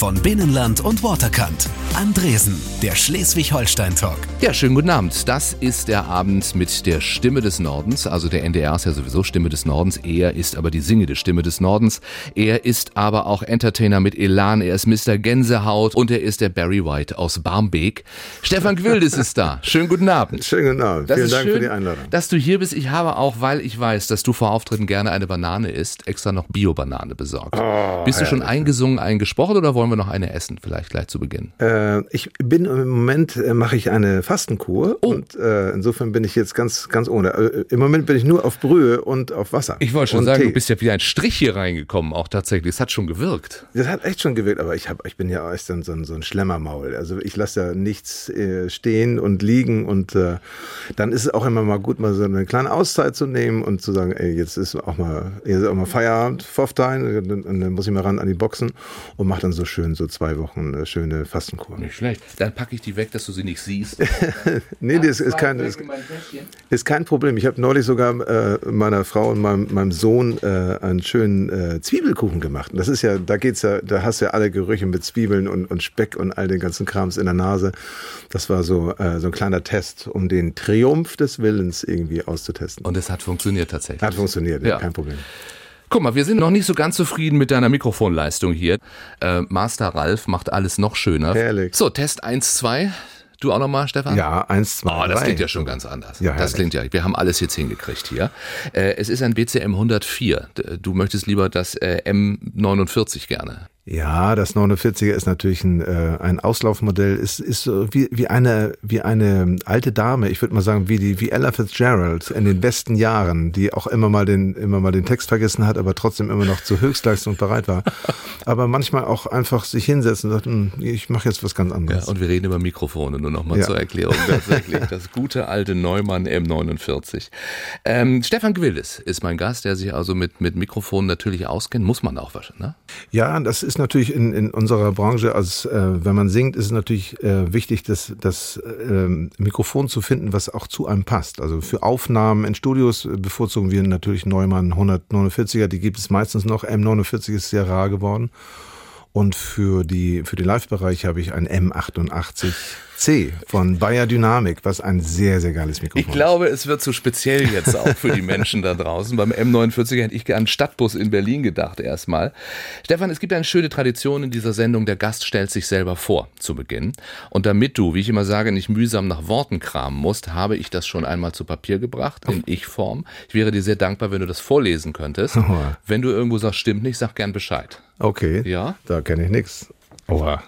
von Binnenland und Waterkant. Andresen, der Schleswig-Holstein-Talk. Ja, schönen guten Abend. Das ist der Abend mit der Stimme des Nordens. Also der NDR ist ja sowieso Stimme des Nordens. Er ist aber die singende Stimme des Nordens. Er ist aber auch Entertainer mit Elan. Er ist Mr. Gänsehaut und er ist der Barry White aus Barmbek. Stefan Gwildes ist da. Schönen guten Abend. Schönen guten Abend. Das Vielen ist Dank schön, für die Einladung. dass du hier bist. Ich habe auch, weil ich weiß, dass du vor Auftritten gerne eine Banane isst, extra noch Bio-Banane besorgt. Oh, bist du schon eingesungen, eingesprochen oder wollen wir noch eine essen? Vielleicht gleich zu Beginn. Äh, ich bin im Moment äh, mache ich eine Fastenkur Oh. und äh, insofern bin ich jetzt ganz ganz ohne. Äh, Im Moment bin ich nur auf Brühe und auf Wasser. Ich wollte schon sagen, Tee. du bist ja wie ein Strich hier reingekommen, auch tatsächlich. Es hat schon gewirkt. Das hat echt schon gewirkt, aber ich hab, ich bin ja echt so ein, so ein, so ein Schlemmermaul. Also ich lasse ja nichts äh, stehen und liegen und äh, dann ist es auch immer mal gut, mal so eine kleine Auszeit zu nehmen und zu sagen, ey, jetzt ist auch mal, jetzt ist auch mal Feierabend, Pfofftein, und und dann muss ich mal ran an die Boxen und mache dann so schön so zwei Wochen eine schöne Fastenkur. Nicht schlecht. Dann packe ich die weg, dass du sie nicht siehst. Nee, das ist kein, ist, ist kein Problem. Ich habe neulich sogar äh, meiner Frau und meinem, meinem Sohn äh, einen schönen äh, Zwiebelkuchen gemacht. Und Das ist ja, da geht's ja, da hast du ja alle Gerüche mit Zwiebeln und, und Speck und all den ganzen Krams in der Nase. Das war so, äh, so ein kleiner Test, um den Triumph des Willens irgendwie auszutesten. Und es hat funktioniert tatsächlich. Hat funktioniert, Ja. kein Problem. Guck mal, wir sind noch nicht so ganz zufrieden mit deiner Mikrofonleistung hier. Äh, Master Ralf macht alles noch schöner. Herrlich. So, Test 1, 2. Du auch nochmal, Stefan? Ja, eins, zwei, Oh, das drei. klingt ja schon ganz anders. Ja, das klingt ja, wir haben alles jetzt hingekriegt hier. Äh, es ist ein BCM 104. D- Du möchtest lieber das äh, M49 gerne. Ja, das 49er ist natürlich ein, äh, ein Auslaufmodell, ist, ist so wie, wie, eine, wie eine alte Dame, ich würde mal sagen, wie, die, wie Ella Fitzgerald in den besten Jahren, die auch immer mal, den, immer mal den Text vergessen hat, aber trotzdem immer noch zur Höchstleistung bereit war. aber manchmal auch einfach sich hinsetzen und sagt, "Hm, ich mache jetzt was ganz Ja, anderes. und wir reden über Mikrofone, nur nochmal Ja. zur Erklärung. Tatsächlich, das gute alte Neumann M49. Ähm, Stefan Gwildes ist mein Gast, der sich also mit, mit Mikrofonen natürlich auskennt. Muss man auch waschen, ne? Ja, das ist natürlich in, in unserer Branche, als äh, wenn man singt, ist es natürlich äh, wichtig, das, das ähm, Mikrofon zu finden, was auch zu einem passt. Also für Aufnahmen in Studios bevorzugen wir natürlich Neumann 149er, die gibt es meistens noch. M49 ist sehr rar geworden. Und für die für den Live-Bereich habe ich ein M88C von Bayer Dynamic, was ein sehr, sehr geiles Mikrofon Ich glaube, es wird zu speziell jetzt auch für die Menschen da draußen. Beim M49 hätte ich an Stadtbus in Berlin gedacht erstmal. Stefan, es gibt eine schöne Tradition in dieser Sendung. Der Gast stellt sich selber vor zu Beginn. Und damit du, wie ich immer sage, nicht mühsam nach Worten kramen musst, habe ich das schon einmal zu Papier gebracht in Ich-Form. Ich wäre dir sehr dankbar, wenn du das vorlesen könntest. Wenn du irgendwo sagst, stimmt nicht, sag gern Bescheid. ist. Okay, Ja? da kenne ich nichts. Oha,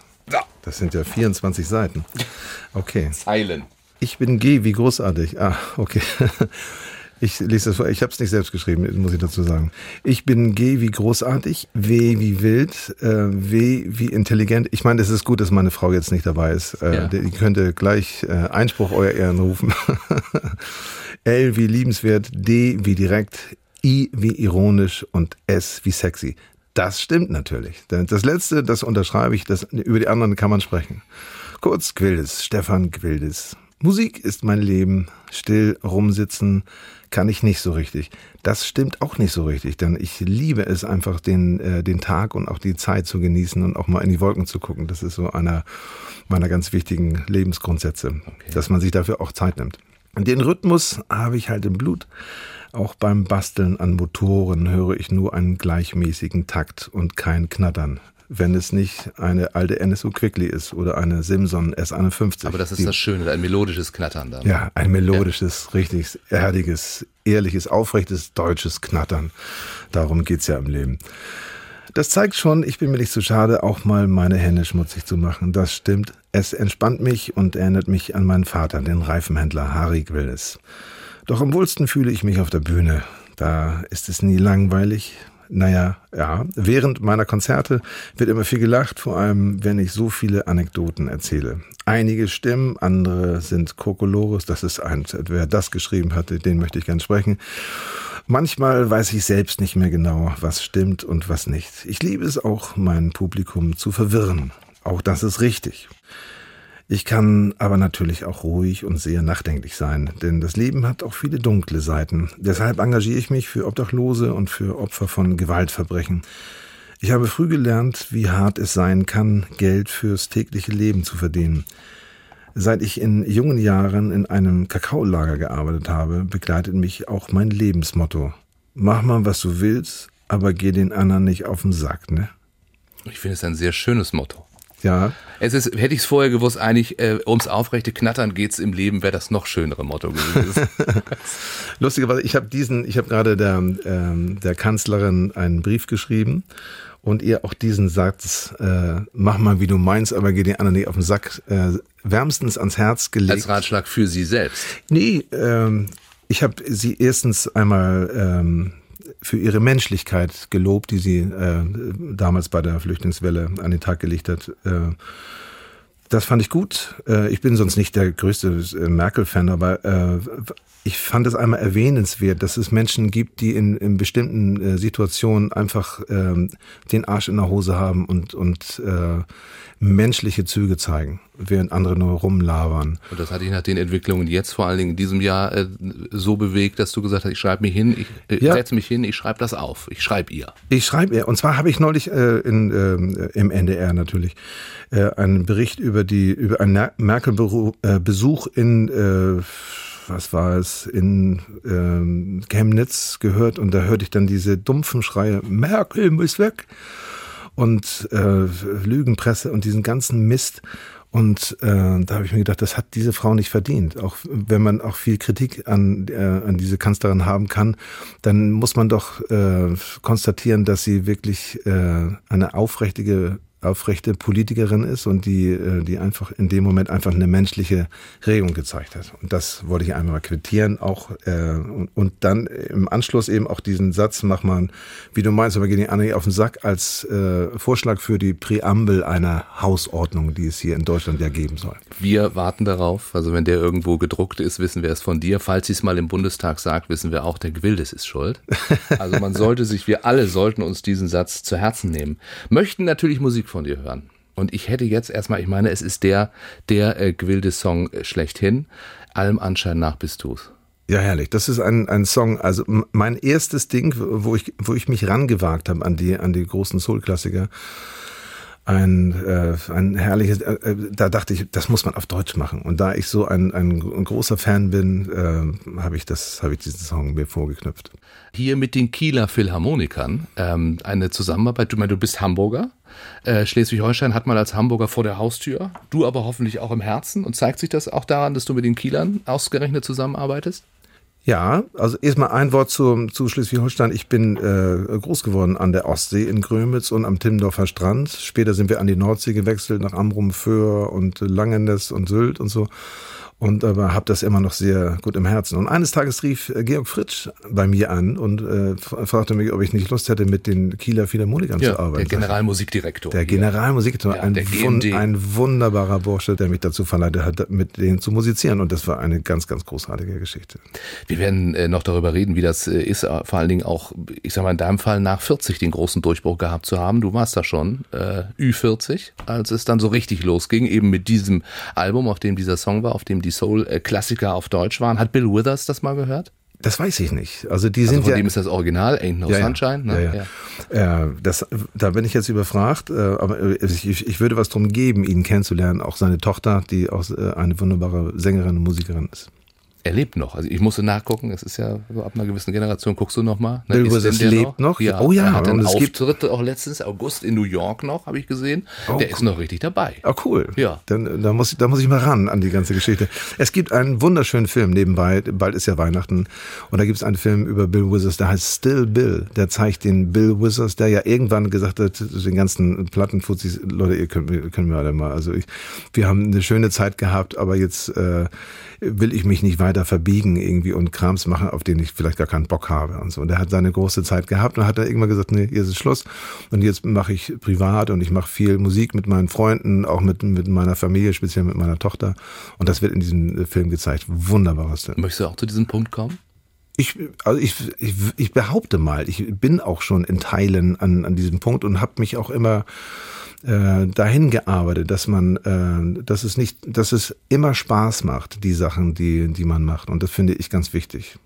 das sind ja 24 Seiten. Okay. Zeilen. Ich bin G, wie großartig. Ah, okay. Ich lese das vor, ich habe es nicht selbst geschrieben, muss ich dazu sagen. Ich bin G wie großartig, W wie wild, äh, W wie intelligent. Ich meine, es ist gut, dass meine Frau jetzt nicht dabei ist. Äh, Ja. Die könnte gleich äh, Einspruch euer Ehren rufen. L wie liebenswert, D wie direkt, I wie ironisch und S wie sexy. Das stimmt natürlich. Das letzte, das unterschreibe ich, das, über die anderen kann man sprechen. Kurz Gwildes, Stefan Gwildes. Musik ist mein Leben. Still rumsitzen kann ich nicht so richtig. Das stimmt auch nicht so richtig, denn ich liebe es einfach, den, äh, den Tag und auch die Zeit zu genießen und auch mal in die Wolken zu gucken. Das ist so einer meiner ganz wichtigen Lebensgrundsätze, dass man sich dafür auch Zeit nimmt. Den Rhythmus habe ich halt im Blut. Auch beim Basteln an Motoren höre ich nur einen gleichmäßigen Takt und kein Knattern. Wenn es nicht eine alte NSU Quickly ist oder eine Simson S51. Aber das ist Die- das Schöne, ein melodisches Knattern dann. ja, ein melodisches, richtig erdiges, ehrliches, aufrechtes deutsches Knattern. Darum geht's ja im Leben. Das zeigt schon, ich bin mir nicht so schade, auch mal meine Hände schmutzig zu machen. Das stimmt. Es entspannt mich und erinnert mich an meinen Vater, den Reifenhändler Harry Grillis. Doch am wohlsten fühle ich mich auf der Bühne. Da ist es nie langweilig. Naja, ja, während meiner Konzerte wird immer viel gelacht, vor allem wenn ich so viele Anekdoten erzähle. Einige stimmen, andere sind Kokolores, das ist ein, wer das geschrieben hatte, den möchte ich gern sprechen. Manchmal weiß ich selbst nicht mehr genau, was stimmt und was nicht. Ich liebe es auch, mein Publikum zu verwirren. Auch das ist richtig. Ich kann aber natürlich auch ruhig und sehr nachdenklich sein, denn das Leben hat auch viele dunkle Seiten. Deshalb engagiere ich mich für Obdachlose und für Opfer von Gewaltverbrechen. Ich habe früh gelernt, wie hart es sein kann, Geld fürs tägliche Leben zu verdienen. Seit ich in jungen Jahren in einem Kakaolager gearbeitet habe, begleitet mich auch mein Lebensmotto. Mach mal, was du willst, aber geh den anderen nicht auf den Sack, ne? Ich finde es ein sehr schönes Motto. Ja. Es ist, hätte ich es vorher gewusst, eigentlich äh, ums aufrechte Knattern geht's im Leben, wäre das noch schönere Motto gewesen. Lustigerweise, ich habe diesen, ich habe gerade der, ähm, der Kanzlerin einen Brief geschrieben und ihr auch diesen Satz, äh, mach mal wie du meinst, aber geh den anderen nicht auf den Sack, äh, wärmstens ans Herz gelegt. Als Ratschlag für sie selbst. Nee, ähm, ich habe sie erstens einmal ähm, für ihre Menschlichkeit gelobt, die sie äh, damals bei der Flüchtlingswelle an den Tag gelegt hat. Äh, das fand ich gut. Äh, ich bin sonst nicht der größte äh, Merkel-Fan, aber äh, ich fand es einmal erwähnenswert, dass es Menschen gibt, die in, in bestimmten äh, Situationen einfach ähm, den Arsch in der Hose haben und, und menschliche Züge zeigen, während andere nur rumlabern. Und das hat dich nach den Entwicklungen jetzt vor allen Dingen in diesem Jahr äh, so bewegt, dass du gesagt hast, ich schreibe mich hin, ich äh, Ja. setze mich hin, ich schreibe das auf, ich schreibe ihr. Ich schreibe ihr, und zwar habe ich neulich äh, in, ähm, im NDR natürlich äh, einen Bericht über die über einen Merkel-Besuch in äh, was war es in ähm, Chemnitz gehört und da hörte ich dann diese dumpfen Schreie Merkel muss weg und äh, Lügenpresse und diesen ganzen Mist. Und äh, da habe ich mir gedacht, das hat diese Frau nicht verdient. Auch wenn man auch viel Kritik an, äh, an diese Kanzlerin haben kann, dann muss man doch äh, konstatieren, dass sie wirklich äh, eine aufrichtige aufrechte Politikerin ist und die, äh, die einfach in dem Moment einfach eine menschliche Regung gezeigt hat. Und das wollte ich einmal mal quittieren, auch äh, und, und dann im Anschluss eben auch diesen Satz, mach mal, wie du meinst, aber geh anderen nicht auf den Sack, als äh, Vorschlag für die Präambel einer Hausordnung, die es hier in Deutschland ja geben soll. Wir warten darauf, also wenn der irgendwo gedruckt ist, wissen wir es von dir. Falls sie es mal im Bundestag sagt, wissen wir auch, der Gwildes ist schuld. Also man sollte sich, wir alle sollten uns diesen Satz zu Herzen nehmen. Möchten natürlich Musik von dir hören. Und ich hätte jetzt erstmal, ich meine, es ist der, der äh, Gwildes-Song schlechthin. Allem Anschein nach bist du's. Ja, herrlich. Das ist ein, ein Song, also mein erstes Ding, wo ich, wo ich mich rangewagt habe an die, an die großen Soul-Klassiker. Ein, äh, ein herrliches, äh, äh, da dachte ich, das muss man auf Deutsch machen. Und da ich so ein, ein, großer Fan bin, äh, habe ich habe ich diesen Song mir vorgeknüpft. Hier mit den Kieler Philharmonikern ähm, eine Zusammenarbeit. Du meinst, du bist Hamburger. Äh, Schleswig-Holstein hat man als Hamburger vor der Haustür. Du aber hoffentlich auch im Herzen. Und zeigt sich das auch daran, dass du mit den Kielern ausgerechnet zusammenarbeitest? Ja, also erstmal ein Wort zu, zu Schleswig-Holstein. Ich bin äh, groß geworden an der Ostsee in Grömitz und am Timmendorfer Strand. Später sind wir an die Nordsee gewechselt, nach Amrum, Föhr und Langeness und Sylt und so. Und aber habe das immer noch sehr gut im Herzen. Und eines Tages rief äh, Georg Fritsch bei mir an und äh, fragte mich, ob ich nicht Lust hätte, mit den Kieler Philharmonikern zu der arbeiten. Generalmusikdirektor. Der. Generalmusikdirektor, Ja, ein, der wun GMD. ein wunderbarer Bursche, der mich dazu verleitet hat, mit denen zu musizieren. Und das war eine ganz, ganz großartige Geschichte. Wir werden äh, noch darüber reden, wie das äh, ist, äh, vor allen Dingen auch, ich sag mal, in deinem Fall nach 40 den großen Durchbruch gehabt zu haben. Du warst da schon äh, Ü40, als es dann so richtig losging, eben mit diesem Album, auf dem dieser Song war, auf dem die Soul-Klassiker auf Deutsch waren. Hat Bill Withers das mal gehört? Das weiß ich nicht. Also die Also sind von ja dem ist das Original, Ain't No ja. Sunshine. Ne? Ja, ja. Äh, das, da bin ich jetzt überfragt, äh, aber äh, ich, ich würde was drum geben, ihn kennenzulernen. Auch seine Tochter, die auch äh, eine wunderbare Sängerin und Musikerin ist. Er lebt noch. Also ich musste nachgucken, es ist ja so ab einer gewissen Generation, guckst du noch mal. Ne? Bill Withers lebt noch? Ja. Oh ja, Er hat einen Auftritt auch letztens August in New York noch, habe ich gesehen. Oh, der ist noch richtig dabei. Oh, cool. Ja. Dann, da, muss ich, da muss ich mal ran an die ganze Geschichte. Es gibt einen wunderschönen Film nebenbei, bald ist ja Weihnachten, und da gibt es einen Film über Bill Withers, der heißt Still Bill. Der zeigt den Bill Withers, der ja irgendwann gesagt hat, den ganzen Plattenfuzis, Leute, ihr könnt, mir- können wir alle mal. Also ich, wir haben eine schöne Zeit gehabt, aber jetzt äh, will ich mich nicht weiter verbiegen irgendwie und Krams machen, auf den ich vielleicht gar keinen Bock habe und so. Und er hat seine große Zeit gehabt und hat dann irgendwann gesagt, nee, jetzt ist Schluss. Und jetzt mache ich privat und ich mache viel Musik mit meinen Freunden, auch mit, mit meiner Familie, speziell mit meiner Tochter. Und das wird in diesem Film gezeigt. Wunderbares Film. Möchtest du auch zu diesem Punkt kommen? Ich, also ich, ich, ich behaupte mal, ich bin auch schon in Teilen an, an diesem Punkt und habe mich auch immer äh, dahin gearbeitet, dass man, äh, dass es nicht, dass es immer Spaß macht, die Sachen, die, die man macht. Und das finde ich ganz wichtig.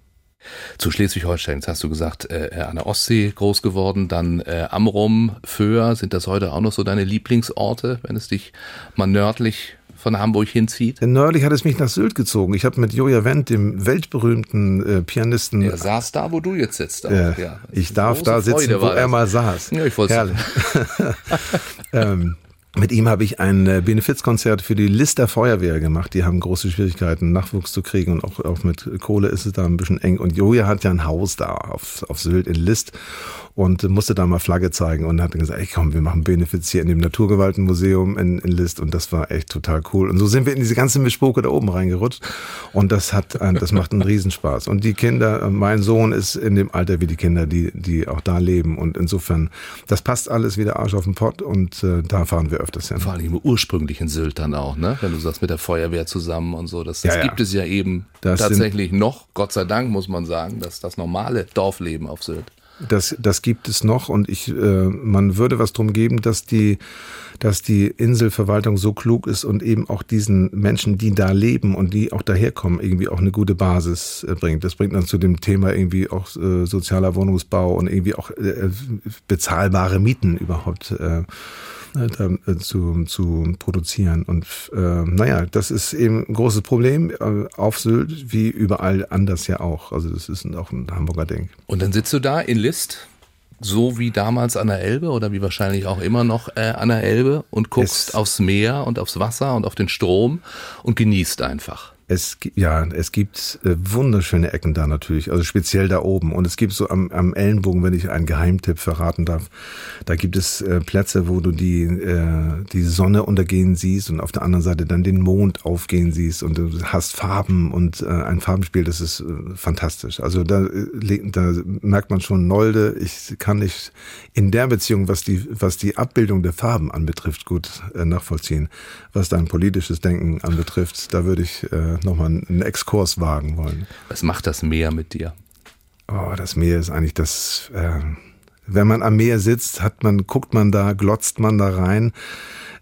Zu Schleswig-Holstein, jetzt hast du gesagt, äh, an der Ostsee groß geworden, dann äh, Amrum, Föhr, sind das heute auch noch so deine Lieblingsorte, wenn es dich mal nördlich von Hamburg hinzieht? Nördlich hat es mich nach Sylt gezogen. Ich habe mit Joja Wendt, dem weltberühmten äh, Pianisten. Er saß da, wo du jetzt sitzt. Äh, ja. Ich darf da sitzen, Freude wo er mal saß. Ja, ich wollte ähm, mit ihm habe ich ein äh, Benefizkonzert für die Lister Feuerwehr gemacht. Die haben große Schwierigkeiten, Nachwuchs zu kriegen und auch, auch mit Kohle ist es da ein bisschen eng. Und Joja hat ja ein Haus da auf, auf Sylt in List und musste da mal Flagge zeigen und hat gesagt, ey komm, wir machen Benefiz hier in dem Naturgewaltenmuseum in, in List und das war echt total cool. Und so sind wir in diese ganze Mischpoke da oben reingerutscht und das hat, das macht einen Riesenspaß. Und die Kinder, mein Sohn ist in dem Alter wie die Kinder, die, die auch da leben und insofern, das passt alles wieder Arsch auf den Pott und äh, da fahren wir öfters hin. Vor allem im ursprünglichen Sylt dann auch, ne? Wenn du sagst, mit der Feuerwehr zusammen und so, das, das ja, gibt ja. es ja eben das tatsächlich noch, Gott sei Dank muss man sagen, dass das normale Dorfleben auf Sylt. Das, das gibt es noch und ich, äh, man würde was drum geben, dass die, dass die Inselverwaltung so klug ist und eben auch diesen Menschen, die da leben und die auch daherkommen, irgendwie auch eine gute Basis äh, bringt. Das bringt dann zu dem Thema irgendwie auch äh, sozialer Wohnungsbau und irgendwie auch äh, bezahlbare Mieten überhaupt. Äh, äh, zu, zu produzieren. Und äh, naja, das ist eben ein großes Problem äh, auf Sylt, wie überall anders ja auch. Also das ist auch ein Hamburger Ding. Und dann sitzt du da in List, so wie damals an der Elbe oder wie wahrscheinlich auch immer noch äh, an der Elbe und guckst es aufs Meer und aufs Wasser und auf den Strom und genießt einfach. Es, ja, es gibt äh, wunderschöne Ecken da natürlich, also speziell da oben. Und es gibt so am, am Ellenbogen, wenn ich einen Geheimtipp verraten darf, da gibt es äh, Plätze, wo du die, äh, die Sonne untergehen siehst und auf der anderen Seite dann den Mond aufgehen siehst und du hast Farben und äh, ein Farbenspiel, das ist fantastisch. Also da, da merkt man schon Nolde, ich kann nicht in der Beziehung, was die, was die Abbildung der Farben anbetrifft, gut nachvollziehen. Was dein politisches Denken anbetrifft, da würde ich äh, nochmal einen Exkurs wagen wollen. Was macht das Meer mit dir? Oh, das Meer ist eigentlich das, äh, wenn man am Meer sitzt, hat man, guckt man da, glotzt man da rein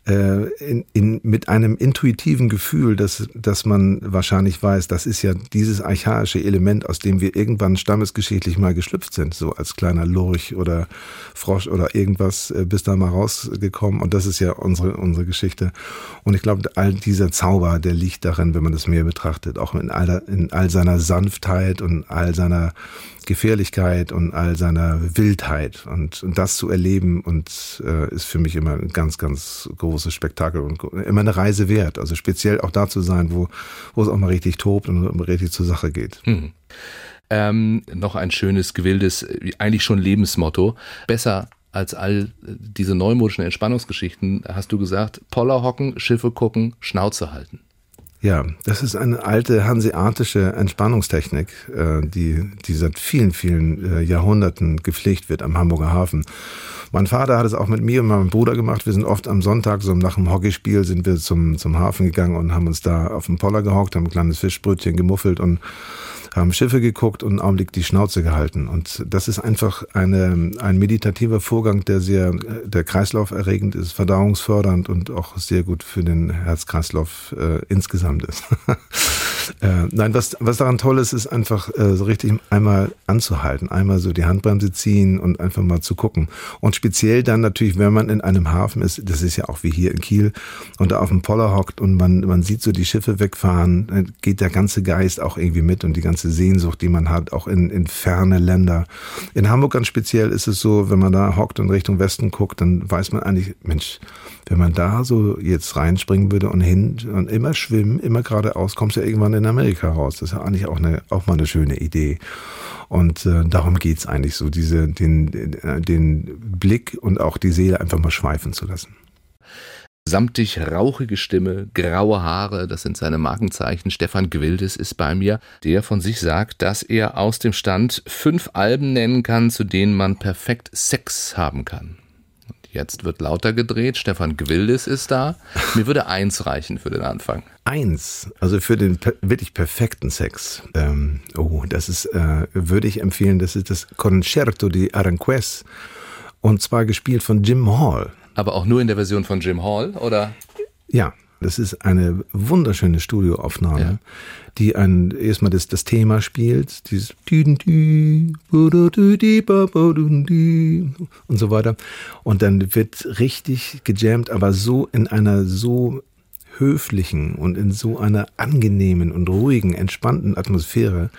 äh, in, in, mit einem intuitiven Gefühl, dass, dass man wahrscheinlich weiß, das ist ja dieses archaische Element, aus dem wir irgendwann stammesgeschichtlich mal geschlüpft sind, so als kleiner Lurch oder Frosch oder irgendwas, äh, bis da mal rausgekommen. Und das ist ja unsere, unsere Geschichte. Und ich glaube, all dieser Zauber, der liegt darin, wenn man das Meer betrachtet, auch in all, in all seiner Sanftheit und all seiner Gefährlichkeit und all seiner Wildheit. Und, und das zu erleben und äh, ist für mich immer ein ganz, ganz großes Spektakel und immer eine Reise wert. Also speziell auch da zu sein, wo, wo es auch mal richtig tobt und richtig zur Sache geht. Hm. Ähm, noch ein schönes, gewildes, eigentlich schon Lebensmotto. Besser als all diese neumodischen Entspannungsgeschichten hast du gesagt, Poller hocken, Schiffe gucken, Schnauze halten. Ja, das ist eine alte hanseatische Entspannungstechnik, äh, die, die seit vielen, vielen äh, Jahrhunderten gepflegt wird am Hamburger Hafen. Mein Vater hat es auch mit mir und meinem Bruder gemacht. Wir sind oft am Sonntag, so nach dem Hockeyspiel, sind wir zum, zum Hafen gegangen und haben uns da auf dem Poller gehockt, haben ein kleines Fischbrötchen gemuffelt und haben Schiffe geguckt und einen Augenblick die Schnauze gehalten. Und das ist einfach eine, ein meditativer Vorgang, der sehr, der kreislauferregend ist, verdauungsfördernd und auch sehr gut für den Herzkreislauf äh, insgesamt ist. äh, nein, was, was daran toll ist, ist einfach äh, so richtig einmal anzuhalten, einmal so die Handbremse ziehen und einfach mal zu gucken. Und speziell dann natürlich, wenn man in einem Hafen ist, das ist ja auch wie hier in Kiel, und da auf dem Poller hockt und man, man sieht so die Schiffe wegfahren, dann geht der ganze Geist auch irgendwie mit und die ganze Sehnsucht, die man hat, auch in, in ferne Länder. In Hamburg ganz speziell ist es so, wenn man da hockt und Richtung Westen guckt, dann weiß man eigentlich, Mensch, wenn man da so jetzt reinspringen würde und hin und immer schwimmen, immer geradeaus, kommst du ja irgendwann in Amerika raus. Das ist ja eigentlich auch, eine, auch mal eine schöne Idee. Und äh, darum geht's eigentlich so, diese, den, den Blick und auch die Seele einfach mal schweifen zu lassen samtig rauchige Stimme, graue Haare, das sind seine Markenzeichen. Stefan Gwildes ist bei mir, der von sich sagt, dass er aus dem Stand fünf Alben nennen kann, zu denen man perfekt Sex haben kann. Jetzt wird lauter gedreht. Stefan Gwildes ist da. Mir würde eins reichen für den Anfang. Eins, also für den per wirklich perfekten Sex. Ähm, oh, das ist, äh, würde ich empfehlen, das ist das Concerto di Aranjuez. Und zwar gespielt von Jim Hall aber auch nur in der Version von Jim Hall, oder? Ja, Das ist eine wunderschöne Studioaufnahme, ja. die ein, erstmal das, das Thema spielt, dieses und so weiter. Und dann wird richtig gejammt, aber so in einer so höflichen und in so einer angenehmen und ruhigen, entspannten Atmosphäre,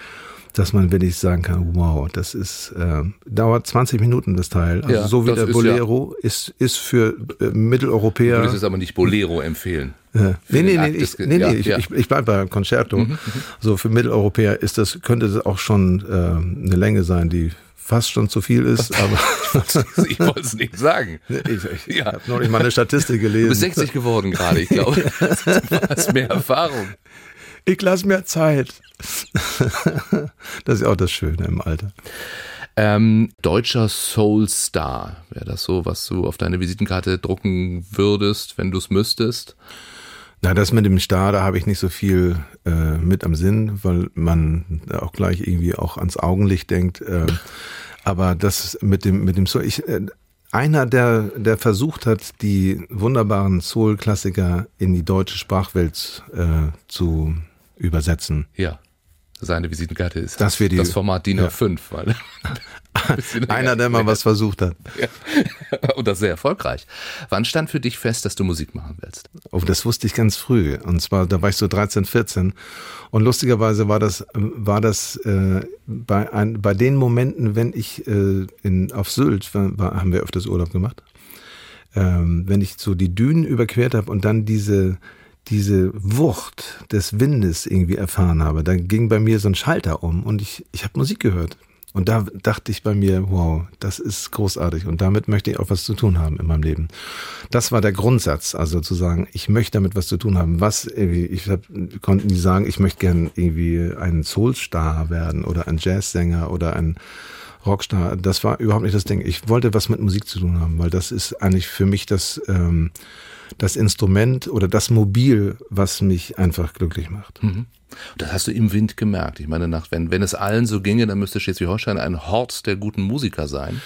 dass man wirklich sagen kann, wow, das ist, äh, dauert 20 Minuten das Teil. Also ja, so wie der Bolero ist, ja. ist, für äh, Mitteleuropäer. Du würdest es aber nicht Bolero empfehlen. Äh, nee, nee, nee, ich, nee, nee, ich, ich, ich bleibe bei Concerto. Mhm, mhm, so für Mitteleuropäer ist das, könnte das auch schon äh, eine Länge sein, die fast schon zu viel ist, aber ich wollte es nicht sagen. Ich, ich ja. habe noch nicht mal eine Statistik gelesen. Du bist 60 geworden gerade, ich glaube. Du hast mehr Erfahrung. Ich lasse mehr Zeit. das ist auch das Schöne im Alter. Ähm, deutscher Soul-Star, wäre das so, was du auf deine Visitenkarte drucken würdest, wenn du es müsstest? Na, das mit dem Star, da habe ich nicht so viel äh, mit am Sinn, weil man auch gleich irgendwie auch ans Augenlicht denkt. Äh, aber das mit dem mit dem Soul, ich, äh, einer, der, der versucht hat, die wunderbaren Soul-Klassiker in die deutsche Sprachwelt äh, zu übersetzen. Ja. Seine Visitenkarte ist das, die, das Format DIN A5, ja. weil einer, der mal was versucht hat. Ja. Und das sehr erfolgreich. Wann stand für dich fest, dass du Musik machen willst? Oh, das wusste ich ganz früh. Und zwar, da war ich so 13, 14. Und lustigerweise war das, war das äh, bei, ein, bei den Momenten, wenn ich äh, in, auf Sylt, war, haben wir öfters Urlaub gemacht, ähm, wenn ich so die Dünen überquert habe und dann diese diese Wucht des Windes irgendwie erfahren habe, dann ging bei mir so ein Schalter um und ich, ich habe Musik gehört. Und da dachte ich bei mir, wow, das ist großartig und damit möchte ich auch was zu tun haben in meinem Leben. Das war der Grundsatz, also zu sagen, ich möchte damit was zu tun haben. Was irgendwie, ich hab, konnte nie sagen, ich möchte gern irgendwie ein Soulstar werden oder ein Jazzsänger oder ein Rockstar. Das war überhaupt nicht das Ding. Ich wollte was mit Musik zu tun haben, weil das ist eigentlich für mich das ähm, das Instrument oder das Mobil, was mich einfach glücklich macht. Mhm. Das hast du im Wind gemerkt. Ich meine, nach, wenn, wenn es allen so ginge, dann müsste Schleswig-Holstein ein Hort der guten Musiker sein.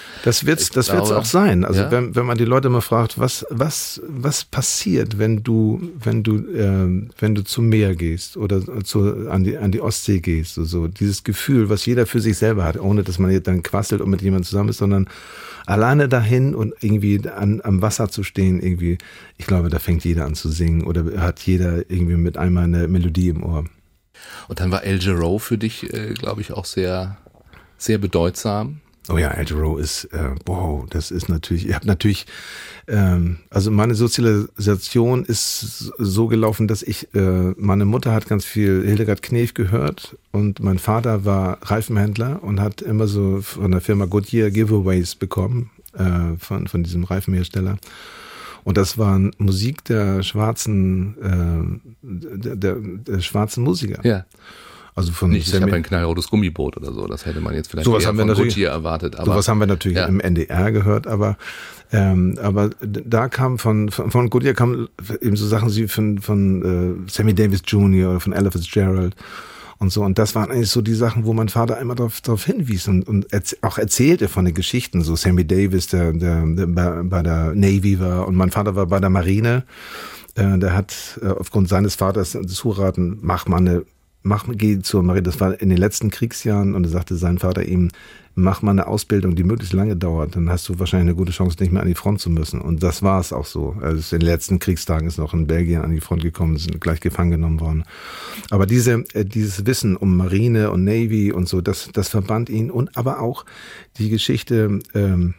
Das glaube, wird's auch sein. Also ja? wenn, wenn man die Leute mal fragt, was, was, was passiert, wenn du, wenn du, äh, wenn du zum Meer gehst oder zu, an die, an die Ostsee gehst, so, so dieses Gefühl, was jeder für sich selber hat, ohne dass man dann quasselt und mit jemandem zusammen ist, sondern alleine dahin und irgendwie an, am Wasser zu stehen, irgendwie, ich glaube, da fängt jeder an zu singen oder hat jeder irgendwie mit einmal eine Melodie im Ohr. Und dann war El Giro für dich, äh, glaube ich, auch sehr, sehr bedeutsam. Oh ja, El Giro ist, äh, wow, das ist natürlich, ich habe natürlich, ähm, also meine Sozialisation ist so gelaufen, dass ich, äh, meine Mutter hat ganz viel Hildegard Knef gehört und mein Vater war Reifenhändler und hat immer so von der Firma Goodyear Giveaways bekommen, äh, von, von diesem Reifenhersteller. Und das war Musik der schwarzen, äh, der, der, der schwarzen Musiker. Ja. Also von Nicht, ich habe ein knallrotes Gummiboot oder so. Das hätte man jetzt vielleicht sowas haben wir natürlich, hier erwartet. Aber, sowas haben wir natürlich ja. im NDR gehört, aber ähm, aber da kam von, von, von Goodyear kam eben so Sachen wie von, von äh, Sammy Davis Jr. oder von Ella Fitzgerald und so. Und das waren eigentlich so die Sachen, wo mein Vater immer darauf, darauf hinwies und, und erz auch erzählte von den Geschichten. So Sammy Davis, der, der, der bei, bei der Navy war und mein Vater war bei der Marine. Äh, der hat äh, aufgrund seines Vaters zuraten, mach mal eine mach, geh zur Marine. Das war in den letzten Kriegsjahren und da sagte sein Vater ihm, mach mal eine Ausbildung, die möglichst lange dauert. Dann hast du wahrscheinlich eine gute Chance, nicht mehr an die Front zu müssen. Und das war es auch so. Also in den letzten Kriegstagen ist noch in Belgien an die Front gekommen, sind gleich gefangen genommen worden. Aber diese, äh, dieses Wissen um Marine und Navy und so, das, das verband ihn und aber auch die Geschichte, ähm,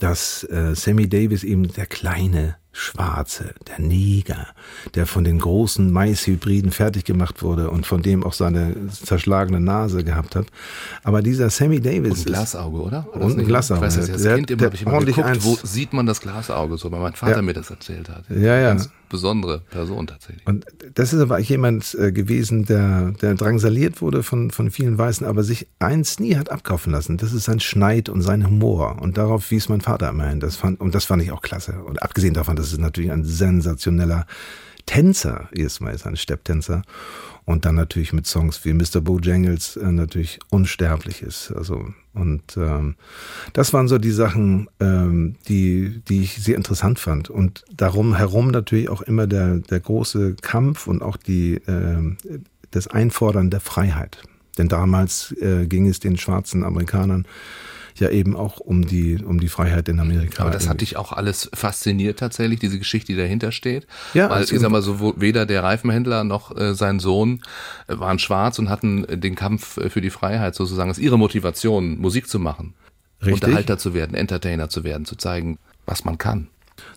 dass äh, Sammy Davis eben der kleine Schwarze, der Neger, der von den großen Maishybriden fertig gemacht wurde und von dem auch seine zerschlagene Nase gehabt hat. Aber dieser Sammy Davis. Und ein Glasauge, oder? oder und ein Glasauge. Ich weiß, das, das der, Kind immer, ich immer geguckt, wo sieht man das Glasauge, so, weil mein Vater ja. mir das erzählt hat. Ja, ja. Ganz besondere Person tatsächlich. Und das ist aber jemand äh, gewesen, der, der drangsaliert wurde von, von vielen Weißen, aber sich eins nie hat abkaufen lassen. Das ist sein Schneid und sein Humor. Und darauf wies mein Vater immerhin. Das fand, und das fand ich auch klasse. Und abgesehen davon, dass es natürlich ein sensationeller Tänzer, erstmal ist ein Stepptänzer. Und dann natürlich mit Songs wie Mr. Bojangles äh, natürlich unsterblich ist. Also und ähm, das waren so die Sachen, ähm, die, die ich sehr interessant fand. Und darum herum natürlich auch immer der, der große Kampf und auch die, äh, das Einfordern der Freiheit. Denn damals äh, ging es den schwarzen Amerikanern ja eben auch um die, um die Freiheit in Amerika. Aber das hat dich auch alles fasziniert tatsächlich, diese Geschichte, die dahinter steht. Ja, Weil ich sag mal so, weder der Reifenhändler noch äh, sein Sohn äh, waren schwarz und hatten äh, den Kampf äh, für die Freiheit sozusagen als ihre Motivation, Musik zu machen. Richtig. Unterhalter zu werden, Entertainer zu werden, zu zeigen, was man kann.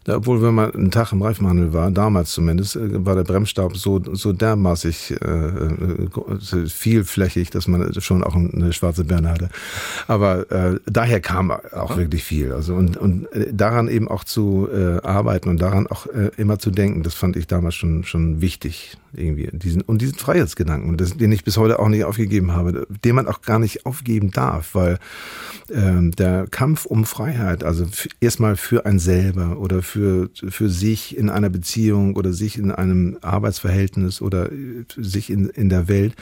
Obwohl, wenn man einen Tag im Reifenhandel war, damals zumindest, äh, war der Bremsstab so, so dermaßig äh, äh, vielflächig, dass man schon auch eine schwarze Birne hatte. Aber äh, daher kam auch wirklich viel. Also und, und äh, daran eben auch zu äh, arbeiten und daran auch immer zu denken, das fand ich damals schon, schon wichtig. Irgendwie. Diesen, und diesen Freiheitsgedanken, das, den ich bis heute auch nicht aufgegeben habe, den man auch gar nicht aufgeben darf, weil ähm, der Kampf um Freiheit, also erstmal für ein selber oder für, für sich in einer Beziehung oder sich in einem Arbeitsverhältnis oder sich in, in der Welt,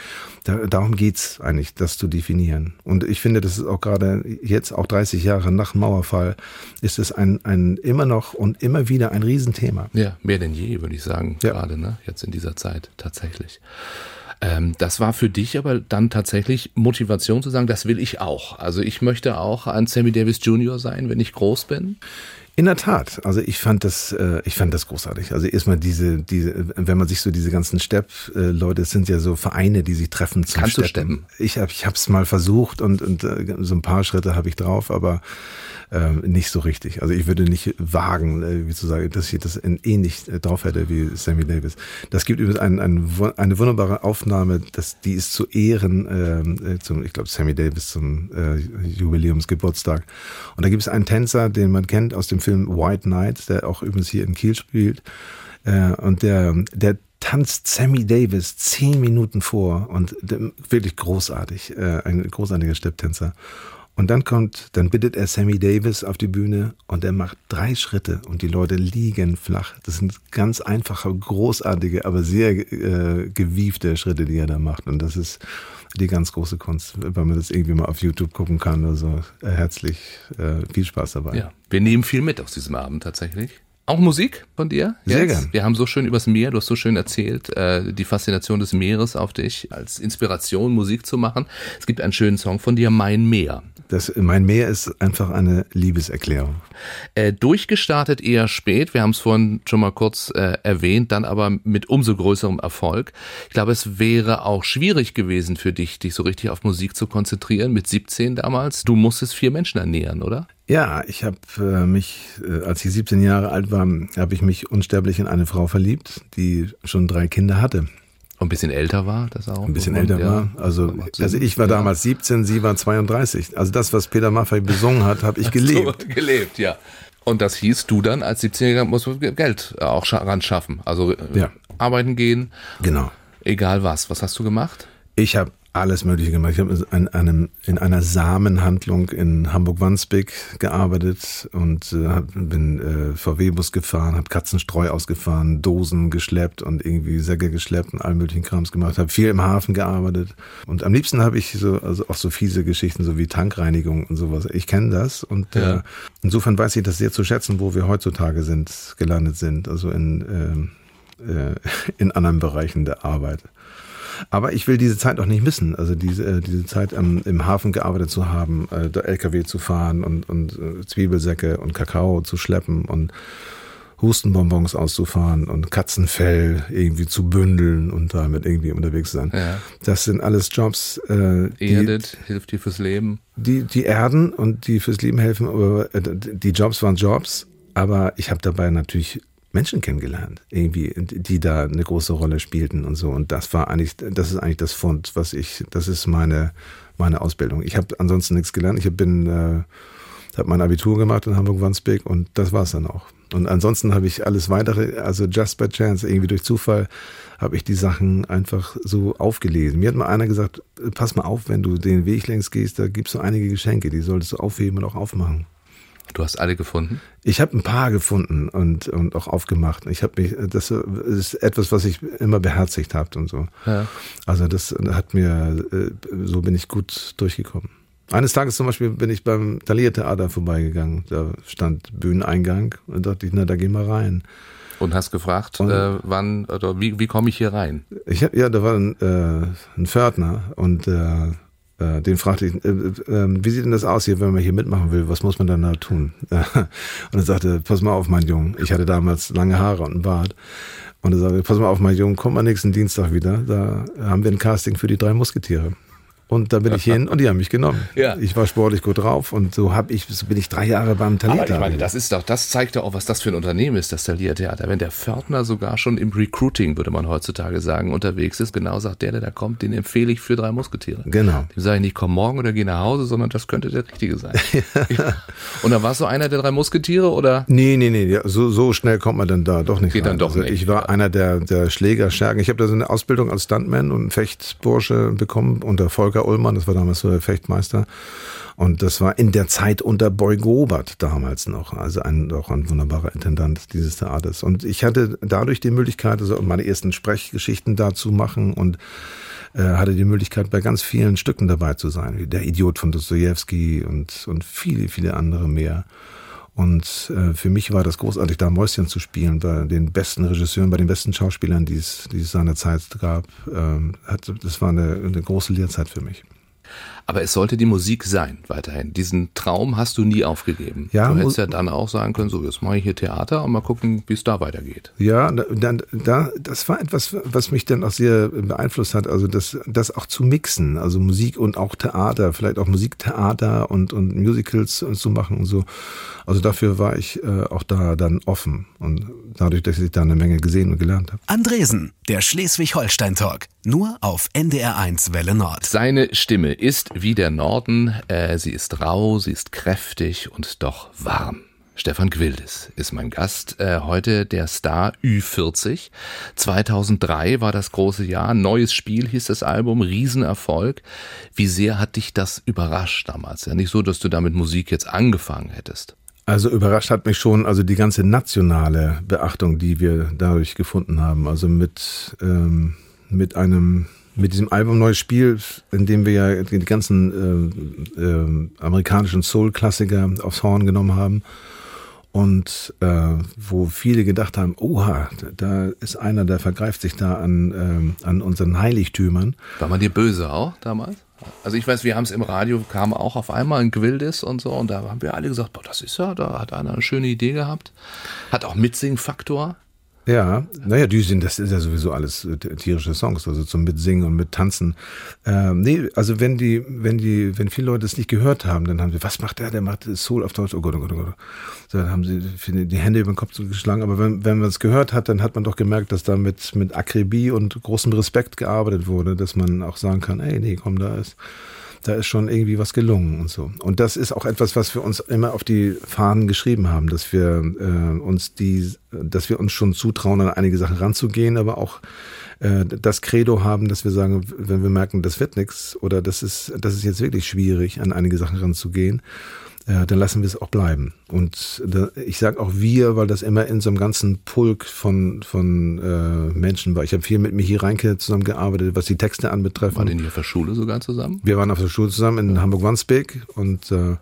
da, darum geht's eigentlich, das zu definieren. Und ich finde, das ist auch gerade jetzt, auch 30 Jahre nach Mauerfall, ist es ein, ein immer noch und immer wieder ein Riesenthema. Ja, mehr denn je, würde ich sagen, ja. gerade, ne? Jetzt in dieser Zeit tatsächlich. Ähm, das war für dich aber dann tatsächlich Motivation zu sagen, das will ich auch. Also ich möchte auch ein Sammy Davis Jr. sein, wenn ich groß bin. In der Tat. Also ich fand das, äh, ich fand das großartig. Also erstmal diese, diese, wenn man sich so diese ganzen Stepp-Leute, es sind ja so Vereine, die sich treffen zum Kannst Steppen. Du steppen? Ich habe, ich habe es mal versucht und, und äh, so ein paar Schritte habe ich drauf, aber äh, nicht so richtig. Also ich würde nicht wagen, äh, wie zu sagen, dass ich das ähnlich äh, drauf hätte wie Sammy Davis. Das gibt übrigens ein, ein, eine wunderbare Aufnahme, das, die ist zu Ehren, ähm, äh, zum, ich glaube, Sammy Davis zum äh, Jubiläumsgeburtstag. Und da gibt es einen Tänzer, den man kennt aus dem Film White Knight, der auch übrigens hier in Kiel spielt. Äh, und der, der tanzt Sammy Davis zehn Minuten vor und wirklich großartig, äh, ein großartiger Stepptänzer. Und dann kommt, dann bittet er Sammy Davis auf die Bühne und er macht drei Schritte und die Leute liegen flach. Das sind ganz einfache, großartige, aber sehr äh, gewiefte Schritte, die er da macht. Und das ist die ganz große Kunst, wenn man das irgendwie mal auf YouTube gucken kann. Also herzlich äh, viel Spaß dabei. Ja, wir nehmen viel mit aus diesem Abend tatsächlich. Auch Musik von dir? Jetzt? Sehr gern. Wir haben so schön übers Meer, du hast so schön erzählt, äh, die Faszination des Meeres auf dich als Inspiration, Musik zu machen. Es gibt einen schönen Song von dir, Mein Meer. Das, mein Meer ist einfach eine Liebeserklärung. Äh, durchgestartet eher spät, wir haben es vorhin schon mal kurz äh, erwähnt, dann aber mit umso größerem Erfolg. Ich glaube, es wäre auch schwierig gewesen für dich, dich so richtig auf Musik zu konzentrieren, mit 17 damals. Du musstest vier Menschen ernähren, oder? Ja, ich habe äh, mich, äh, als ich 17 Jahre alt war, habe ich mich unsterblich in eine Frau verliebt, die schon drei Kinder hatte. Und ein bisschen älter war das auch? Ein bisschen älter ja. war. Also, also ich war ja. damals 17, sie war 32. Also das, was Peter Maffay besungen hat, habe ich gelebt. So, gelebt, ja. Und das hieß, du dann als 17-Jähriger musst du Geld auch ran schaffen. Also ja. arbeiten gehen. Genau. Egal was. Was hast du gemacht? Ich habe alles Mögliche gemacht. Ich habe in, einem, in einer Samenhandlung in Hamburg-Wandsbek gearbeitet und äh, bin äh, VW-Bus gefahren, habe Katzenstreu ausgefahren, Dosen geschleppt und irgendwie Säcke geschleppt und allen möglichen Krams gemacht. Habe viel im Hafen gearbeitet und am liebsten habe ich so also auch so fiese Geschichten, so wie Tankreinigung und sowas. Ich kenne das und ja. äh, insofern weiß ich das sehr zu schätzen, wo wir heutzutage sind, gelandet sind, also in äh, äh in anderen Bereichen der Arbeit. Aber ich will diese Zeit auch nicht missen. Also diese, äh, diese Zeit am, im Hafen gearbeitet zu haben, äh, LKW zu fahren und, und äh, Zwiebelsäcke und Kakao zu schleppen und Hustenbonbons auszufahren und Katzenfell irgendwie zu bündeln und damit irgendwie unterwegs sein. Ja. Das sind alles Jobs. Äh, die, Erdet, hilft dir fürs Leben. Die, die erden und die fürs Leben helfen, aber äh, die Jobs waren Jobs, aber ich habe dabei natürlich Menschen kennengelernt, irgendwie, die da eine große Rolle spielten und so. Und das war eigentlich, das ist eigentlich das Fund, was ich, das ist meine, meine Ausbildung. Ich habe ansonsten nichts gelernt. Ich bin, äh, habe mein Abitur gemacht in Hamburg-Wandsbek und das war's dann auch. Und ansonsten habe ich alles weitere, also just by chance, irgendwie durch Zufall, habe ich die Sachen einfach so aufgelesen. Mir hat mal einer gesagt, pass mal auf, wenn du den Weg längs gehst, da gibt's so einige Geschenke, die solltest du aufheben und auch aufmachen. Du hast alle gefunden? Ich habe ein paar gefunden und, und auch aufgemacht. Ich habe mich, das ist etwas, was ich immer beherzigt habe und so. Ja. Also das hat mir, äh, so bin ich gut durchgekommen. Eines Tages zum Beispiel bin ich beim Thalia Theater vorbeigegangen. Da stand Bühneneingang und dachte ich, na, da gehen wir rein. Und hast gefragt, und, äh, wann oder wie, wie komme ich hier rein? Ich, ja, da war ein, äh, ein Pförtner und äh, äh, den fragte ich, äh, äh, wie sieht denn das aus hier, wenn man hier mitmachen will? Was muss man dann da tun? und er sagte, pass mal auf, mein Junge. Ich hatte damals lange Haare und einen Bart. Und er sagte, pass mal auf, mein Junge, komm mal nächsten Dienstag wieder. Da haben wir ein Casting für die drei Musketiere. Und da bin ich hin und die haben mich genommen. Ja. Ich war sportlich gut drauf und so habe ich, so bin ich drei Jahre beim Thalia. Aber ich meine, das ist doch, das zeigt doch auch, was das für ein Unternehmen ist, das Thalia Theater. Wenn der Pförtner sogar schon im Recruiting, würde man heutzutage sagen, unterwegs ist, genau sagt der, der da kommt, den empfehle ich für drei Musketiere. Genau. Dem sage ich nicht, komm morgen oder geh nach Hause, sondern das könnte der Richtige sein. ja. Und dann warst du einer der drei Musketiere oder? Nee, nee, nee, so, so schnell kommt man dann da doch nicht Geht rein. dann doch also nicht. Ich war einer der, der Schläger, Schergen. Ich habe da so eine Ausbildung als Stuntman und Fechtbursche bekommen unter Volker Ullmann, das war damals so der Fechtmeister. Und das war in der Zeit unter Boy Gobert damals noch, also ein, auch ein wunderbarer Intendant dieses Theaters. Und ich hatte dadurch die Möglichkeit, also meine ersten Sprechgeschichten dazu machen und äh, hatte die Möglichkeit, bei ganz vielen Stücken dabei zu sein, wie Der Idiot von Dostoevsky und, und viele, viele andere mehr. Und äh, für mich war das großartig, da Mäuschen zu spielen, bei den besten Regisseuren, bei den besten Schauspielern, die es, die es seinerzeit gab. Ähm, hat, das war eine, eine große Lehrzeit für mich. Aber es sollte die Musik sein, weiterhin. Diesen Traum hast du nie aufgegeben. Ja, du hättest ja dann auch sagen können, so, jetzt mache ich hier Theater und mal gucken, wie es da weitergeht. Ja, da, da, das war etwas, was mich dann auch sehr beeinflusst hat, also das, das auch zu mixen, also Musik und auch Theater, vielleicht auch Musiktheater und, und Musicals zu machen und so. Also dafür war ich äh, auch da dann offen und dadurch, dass ich da eine Menge gesehen und gelernt habe. Andresen, der Schleswig-Holstein-Talk, nur auf NDR1 Welle Nord. Seine Stimme ist wie der Norden, äh, sie ist rau, sie ist kräftig und doch warm. Stefan Gwildes ist mein Gast. Äh, heute der Star Ü40. 2003 war das große Jahr. Neues Spiel hieß das Album. Riesenerfolg. Wie sehr hat dich das überrascht damals? Ja, nicht so, dass du damit Musik jetzt angefangen hättest. Also überrascht hat mich schon also die ganze nationale Beachtung, die wir dadurch gefunden haben. Also mit, ähm, mit einem mit diesem Album Neues Spiel, in dem wir ja die ganzen äh, äh, amerikanischen Soul-Klassiker aufs Horn genommen haben und äh, wo viele gedacht haben, oha, da ist einer, der vergreift sich da an, äh, an unseren Heiligtümern. War man dir böse auch damals? Also ich weiß, wir haben es im Radio, kam auch auf einmal ein Gwildis und so und da haben wir alle gesagt, boah, das ist ja, da hat einer eine schöne Idee gehabt. Hat auch Mitsingfaktor. Ja, naja, die sind, das ist ja sowieso alles äh, tierische Songs, also zum Mitsingen und mit Tanzen. Ähm, nee, also wenn die, wenn die, wenn viele Leute es nicht gehört haben, dann haben sie, was macht der? Der macht Soul auf Deutsch, oh Gott, oh Gott, oh Gott. So, dann haben sie die Hände über den Kopf geschlagen. Aber wenn, wenn man es gehört hat, dann hat man doch gemerkt, dass da mit, mit Akribie und großem Respekt gearbeitet wurde, dass man auch sagen kann, ey, nee, komm, da ist da ist schon irgendwie was gelungen und so. Und das ist auch etwas, was wir uns immer auf die Fahnen geschrieben haben, dass wir äh, uns die, dass wir uns schon zutrauen, an einige Sachen ranzugehen, aber auch äh, das Credo haben, dass wir sagen, wenn wir merken, das wird nichts oder das ist, das ist jetzt wirklich schwierig, an einige Sachen ranzugehen, äh, dann lassen wir es auch bleiben. Und da, ich sage auch wir, weil das immer in so einem ganzen Pulk von, von äh, Menschen war. Ich habe viel mit Michi Reinke zusammengearbeitet, was die Texte anbetrifft. Waren die auf der Schule sogar zusammen? Wir waren auf der Schule zusammen in ja. Hamburg-Wandsbek und äh,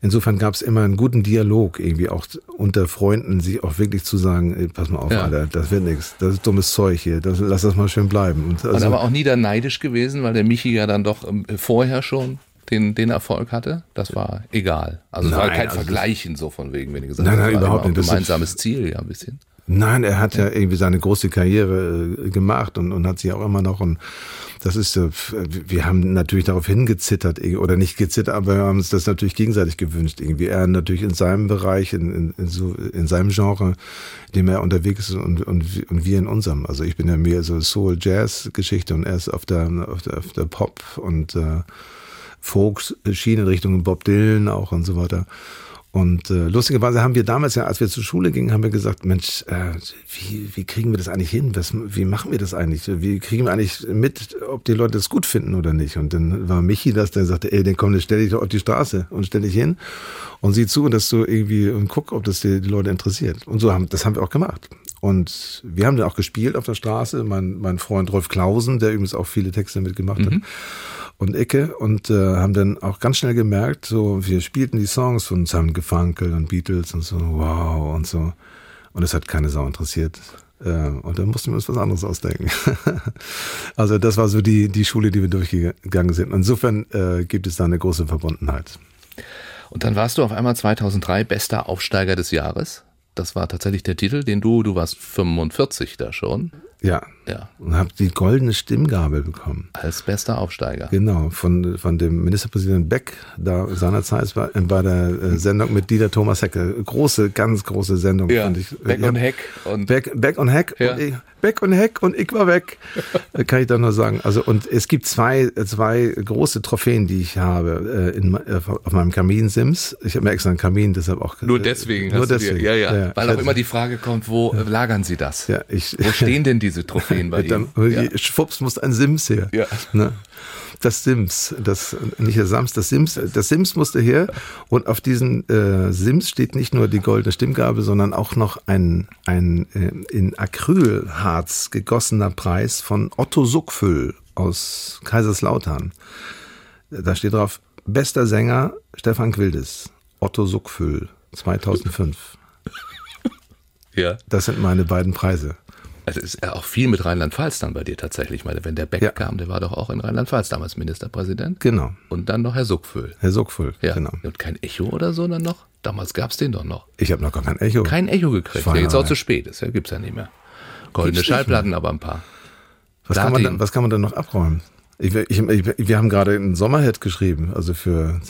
insofern gab es immer einen guten Dialog, irgendwie auch unter Freunden, sich auch wirklich zu sagen, ey, pass mal auf, ja. Alter, das wird nichts, das ist dummes Zeug hier, das, lass das mal schön bleiben. Und, also, und aber auch nie da neidisch gewesen, weil der Michi ja dann doch ähm, vorher schon den, den Erfolg hatte? Das war egal. Also es war kein also Vergleichen so von wegen, wenn ich gesagt. Nein, nein, überhaupt nicht. Ein gemeinsames Ziel, ja, ein bisschen. Nein, er hat ja. ja irgendwie seine große Karriere äh, gemacht und, und hat sie auch immer noch und das ist, äh, wir haben natürlich darauf hingezittert oder nicht gezittert, aber wir haben uns das natürlich gegenseitig gewünscht irgendwie. Er natürlich in seinem Bereich, in, in, in, so, in seinem Genre, in dem er unterwegs ist und, und, und wir in unserem. Also ich bin ja mehr so Soul-Jazz-Geschichte und er ist auf der, auf der, auf der Pop und äh, Folks-Schiene in Richtung Bob Dylan auch und so weiter. Und äh, lustigerweise haben wir damals ja, als wir zur Schule gingen, haben wir gesagt, Mensch, äh, wie, wie kriegen wir das eigentlich hin? Was, wie machen wir das eigentlich? Wie kriegen wir eigentlich mit, ob die Leute das gut finden oder nicht? Und dann war Michi das, der sagte, ey, dann komm, dann stell dich doch auf die Straße und stell dich hin und sieh zu, dass du irgendwie und guck, ob das die, die Leute interessiert. Und so haben, das haben wir auch gemacht. Und wir haben dann auch gespielt auf der Straße. Mein, mein Freund Rolf Klausen, der übrigens auch viele Texte mitgemacht mhm. hat und Ecke und äh, haben dann auch ganz schnell gemerkt, so wir spielten die Songs von Sam Gefunkel und Beatles und so, wow und so. Und es hat keine Sau interessiert. Äh, und dann mussten wir uns was anderes ausdenken. also das war so die, die Schule, die wir durchgegangen sind. Insofern äh, gibt es da eine große Verbundenheit. Und dann warst du auf einmal 2003 bester Aufsteiger des Jahres. Das war tatsächlich der Titel, den du, du warst 45 da schon. Ja. Ja. Und habe die goldene Stimmgabel bekommen. Als bester Aufsteiger. Genau, von, von dem Ministerpräsident Beck, da seinerzeit bei, bei der äh, Sendung mit Dieter Thomas Hecke. Große, ganz große Sendung. Ja, fand ich. Beck ja, und Heck. Und Beck, Beck und Heck. Ja. Und ich, Beck und Heck und ich war weg. Kann ich da nur sagen. Also, und es gibt zwei, zwei große Trophäen, die ich habe äh, in, äh, auf meinem Kaminsims. Ich habe mir extra einen Kamin, deshalb auch. Nur deswegen. Nur deswegen. Dir, ja, ja, ja. Weil auch immer die Frage kommt, wo lagern Sie das? Ja, ich, wo stehen denn diese Trophäen bei Ihnen? Ja. Schwupps muss ein Sims her. Ja. Ne? Das Sims, das nicht der Sams, das Sims, das Sims musste her und auf diesen äh, Sims steht nicht nur die goldene Stimmgabel, sondern auch noch ein, ein äh, in Acrylharz gegossener Preis von Otto Suckfüll aus Kaiserslautern. Da steht drauf, bester Sänger Stefan Quildes, Otto Suckfüll, 2005. Ja. Das sind meine beiden Preise. Also ist auch viel mit Rheinland-Pfalz dann bei dir tatsächlich. Ich meine, wenn der Beck ja. kam, der war doch auch in Rheinland-Pfalz damals Ministerpräsident. Genau. Und dann noch Herr Suckfüll. Herr Suckfüll, ja. genau. Und kein Echo oder so dann noch? Damals gab es den doch noch. Ich habe noch gar kein Echo. Kein Echo gekriegt. Ja, jetzt auch zu spät ist. Ja, gibt's ja nicht mehr. Goldene gibt's Schallplatten, aber ein paar. Was kann, man dann, was kann man dann noch abräumen? Ich, ich, ich, wir haben gerade einen Sommerhit geschrieben, also für,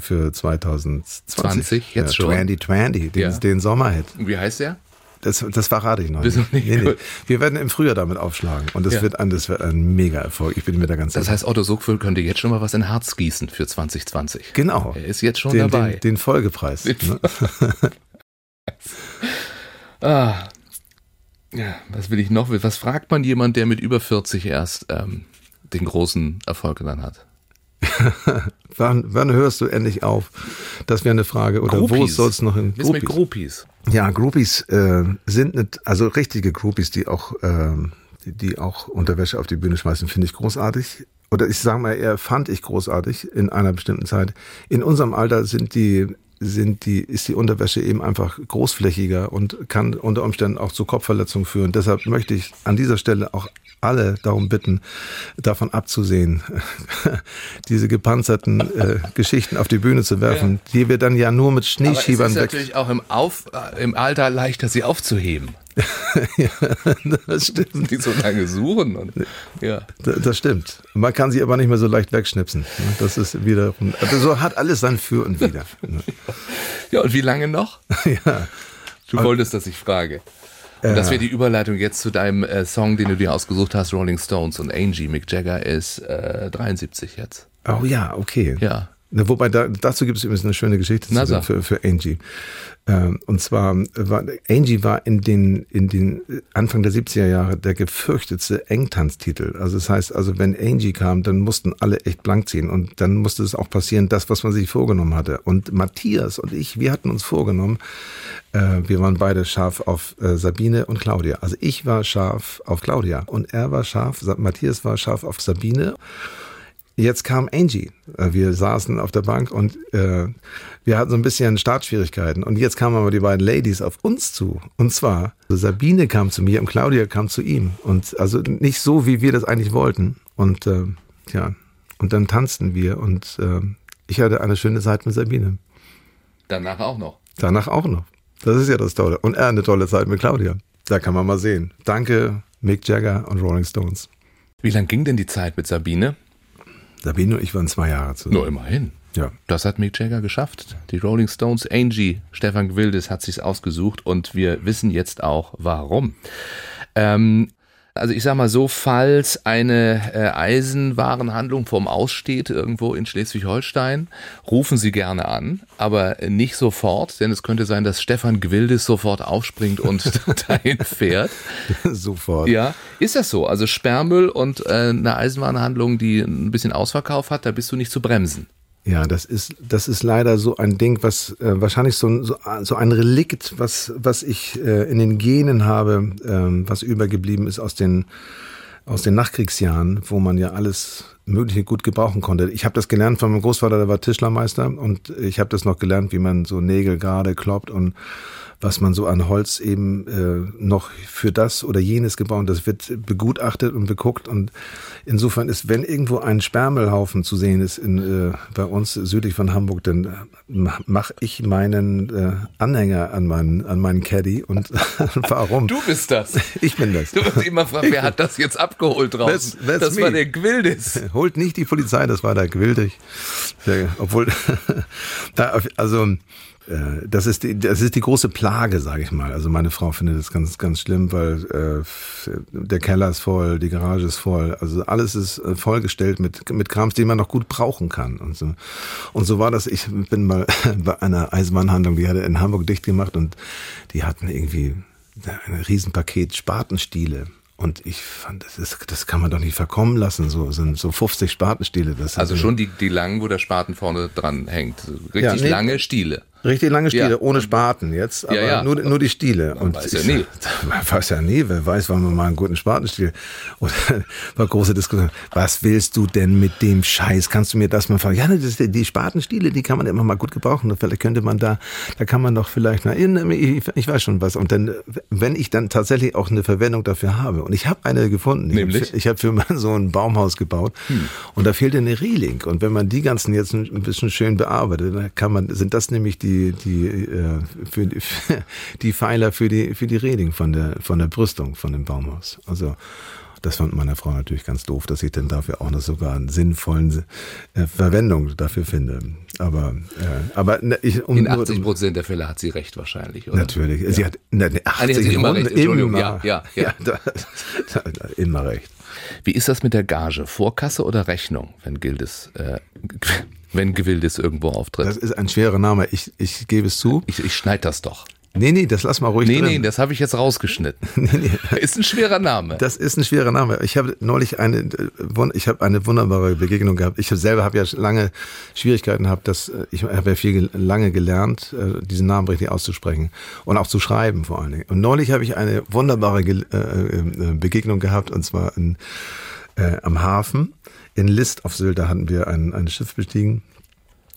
für 2020. 20, jetzt ja, schon. 2020, den, ja. den Sommerhit. Wie heißt der? Das, das verrate ich noch nicht. nicht. Nee, nee. Wir werden im Frühjahr damit aufschlagen und das, ja. wird, ein, das wird ein Mega-Erfolg. Ich bin mir da ganz sicher. Das heißt, Otto Sogfüll könnte jetzt schon mal was in Harz gießen für 2020. Genau. Er ist jetzt schon den, dabei. Den, den Folgepreis. Den ne? ah. Ja, was will ich noch? Was fragt man jemand, der mit über 40 erst ähm, den großen Erfolg dann hat? wann, wann hörst du endlich auf? Das wäre eine Frage. Oder Groupies. wo soll es noch in Groupies? mit Groupies? Ja, Groupies äh, sind nicht, also richtige Groupies, die auch, äh, die, die auch Unterwäsche auf die Bühne schmeißen, finde ich großartig. Oder ich sage mal eher, fand ich großartig in einer bestimmten Zeit. In unserem Alter sind die sind die, ist die Unterwäsche eben einfach großflächiger und kann unter Umständen auch zu Kopfverletzungen führen. Deshalb möchte ich an dieser Stelle auch alle darum bitten, davon abzusehen, diese gepanzerten äh, Geschichten auf die Bühne zu werfen, ja. die wir dann ja nur mit Schneeschiebern weg. Es ist natürlich auch im, auf, äh, im Alter leichter, sie aufzuheben. ja, das stimmt. Die so lange suchen. Und, ja. Das stimmt. Man kann sie aber nicht mehr so leicht wegschnipsen. Das ist wiederum, also so hat alles sein Für und Wider. Ja, und wie lange noch? Ja. Du wolltest, dass ich frage. Und das wäre die Überleitung jetzt zu deinem äh, Song, den du dir ausgesucht hast, Rolling Stones und Angie. Mick Jagger ist äh, 73 jetzt. Oh ja, okay. Ja. Wobei da, dazu gibt es übrigens eine schöne Geschichte zu, für, für Angie. Ähm, und zwar war Angie war in den in den Anfang der 70er Jahre der gefürchtetste Engtanztitel. Also das heißt, also wenn Angie kam, dann mussten alle echt blank ziehen und dann musste es auch passieren, das was man sich vorgenommen hatte. Und Matthias und ich, wir hatten uns vorgenommen, äh, wir waren beide scharf auf äh, Sabine und Claudia. Also ich war scharf auf Claudia und er war scharf, Matthias war scharf auf Sabine. Jetzt kam Angie. Äh, wir saßen auf der Bank und äh, wir hatten so ein bisschen Startschwierigkeiten. Und jetzt kamen aber die beiden Ladies auf uns zu. Und zwar, Sabine kam zu mir und Claudia kam zu ihm. Und also nicht so, wie wir das eigentlich wollten. Und äh, ja, und dann tanzten wir und äh, ich hatte eine schöne Zeit mit Sabine. Danach auch noch. Danach auch noch. Das ist ja das Tolle. Und er eine tolle Zeit mit Claudia. Da kann man mal sehen. Danke, Mick Jagger und Rolling Stones. Wie lang ging denn die Zeit mit Sabine? Sabine und ich waren zwei Jahre zusammen. Nur immerhin. Ja. Das hat Mick Jagger geschafft. Die Rolling Stones, Angie, Stefan Gwildes hat sich's ausgesucht und wir wissen jetzt auch warum. Ähm, Also ich sag mal so, falls eine äh, Eisenwarenhandlung vorm Aussteht irgendwo in Schleswig-Holstein, rufen Sie gerne an, aber nicht sofort, denn es könnte sein, dass Stefan Gwildes sofort aufspringt und dahin fährt. sofort. Ja, ist das so? Also Sperrmüll und äh, eine Eisenwarenhandlung, die ein bisschen Ausverkauf hat, da bist du nicht zu bremsen. Ja, das ist, das ist leider so ein Ding, was äh, wahrscheinlich so, so, so ein Relikt, was, was ich äh, in den Genen habe, äh, was übergeblieben ist aus den, aus den Nachkriegsjahren, wo man ja alles Mögliche gut gebrauchen konnte. Ich habe das gelernt von meinem Großvater, der war Tischlermeister und ich habe das noch gelernt, wie man so Nägel gerade kloppt und was man so an Holz eben äh, noch für das oder jenes gebaut. Das wird begutachtet und beguckt und insofern ist, wenn irgendwo ein Sperrmüllhaufen zu sehen ist in, äh, bei uns südlich von Hamburg, dann äh, mache ich meinen äh, Anhänger an meinen an meinen Caddy und warum? Du bist das. Ich bin das. Du wirst immer fragen, wer hat das jetzt abgeholt draußen? That's, that's das me. war der Gwildis. Holt nicht die Polizei, das war der Gwildig. Der, obwohl, da, also äh, das ist die, das ist die große Plage, sage ich mal. Also meine Frau findet das ganz, ganz schlimm, weil äh, der Keller ist voll, die Garage ist voll. Also alles ist äh, vollgestellt mit mit Krams, den man noch gut brauchen kann und so. Und so war das. Ich bin mal bei einer Eisenbahnhandlung, die hatte in Hamburg dicht gemacht und die hatten irgendwie ein Riesenpaket Spatenstiele und ich fand, das, ist, das kann man doch nicht verkommen lassen, so sind so 50 Spatenstiele. Das also schon die, die langen, wo der Spaten vorne dran hängt. Richtig Ja, nee. lange Stiele. Richtig lange Stiele, Ja. ohne Spaten jetzt, aber Ja, ja. Nur, nur die Stiele. Man weiß ja nie. Man weiß ja nie, wer weiß, wann man mal einen guten Spatenstiel. Und war große Diskussion. Was willst du denn mit dem Scheiß? Kannst du mir das mal fragen? Ja, das ist, die Spatenstiele, die kann man immer mal gut gebrauchen. Vielleicht könnte man da, da kann man doch vielleicht, na, ich, ich weiß schon was. Und dann, wenn ich dann tatsächlich auch eine Verwendung dafür habe, und ich habe eine gefunden. Ich Nämlich? ich habe für meinen Sohn ein Baumhaus gebaut und da fehlte eine Reling. Und wenn man die ganzen jetzt ein bisschen schön bearbeitet, dann kann man, sind das nämlich die, die, äh, für die, die Pfeiler für die, für die Reling von der, von der Brüstung von dem Baumhaus. Also, das fand meine Frau natürlich ganz doof, dass ich dann dafür auch noch sogar einen sinnvollen äh, Verwendung dafür finde. Aber, äh, aber ne, ich, um In nur- 80 Prozent der Fälle hat sie recht wahrscheinlich, oder? Natürlich. Sie hat, ne, ne, Ah, nee, 80 hat sie immer recht. Entschuldigung. Immer, Ja, ja, ja. da, da, da, immer recht. Wie ist das mit der Gage? Vorkasse oder Rechnung, wenn Gildes, äh, wenn Gewildes irgendwo auftritt? Das ist ein schwerer Name. Ich, ich gebe es zu. ich ich schneide das doch. Nee, nee, das lass mal ruhig Nee, drin. nee, das habe ich jetzt rausgeschnitten. Ist ein schwerer Name. Das ist ein schwerer Name. Ich habe neulich eine, äh, ich habe eine wunderbare Begegnung gehabt. Ich selber habe ja lange Schwierigkeiten gehabt, dass äh, ich habe ja viel lange gelernt, äh, diesen Namen richtig auszusprechen und auch zu schreiben vor allen Dingen. Und neulich habe ich eine wunderbare Begegnung gehabt und zwar in, äh, am Hafen in List auf Sylt. Da hatten wir ein, ein Schiff bestiegen.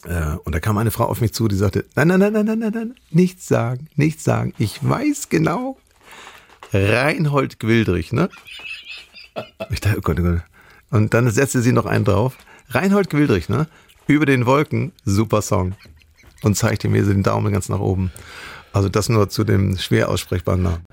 Äh, Und da kam eine Frau auf mich zu, die sagte, nein, nein, nein, nein, nein, nein, nein, nichts sagen, nichts sagen. Ich weiß genau, Reinhold Gwildrich, ne? Ich dachte, oh Gott, oh Gott. Und dann setzte sie noch einen drauf. Reinhold Gwildrich, ne? Über den Wolken, super Song. Und zeigte mir den Daumen ganz nach oben. Also das nur zu dem schwer aussprechbaren Namen.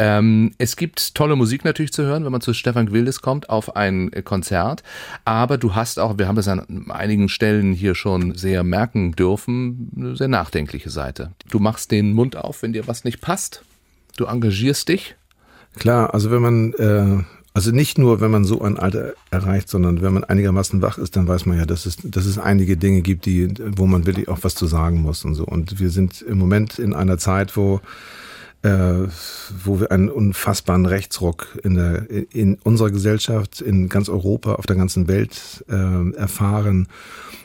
Ähm, es gibt tolle Musik natürlich zu hören, wenn man zu Stefan Gwildes kommt auf ein äh, Konzert. Aber du hast auch, wir haben das an einigen Stellen hier schon sehr merken dürfen, eine sehr nachdenkliche Seite. Du machst den Mund auf, wenn dir was nicht passt. Du engagierst dich. Klar, also wenn man, äh, also nicht nur, wenn man so ein Alter erreicht, sondern wenn man einigermaßen wach ist, dann weiß man ja, dass es, dass es einige Dinge gibt, die, wo man wirklich auch was zu sagen muss und so. Und wir sind im Moment in einer Zeit, wo äh, wo wir einen unfassbaren Rechtsruck in, der, in unserer Gesellschaft, in ganz Europa, auf der ganzen Welt äh, erfahren,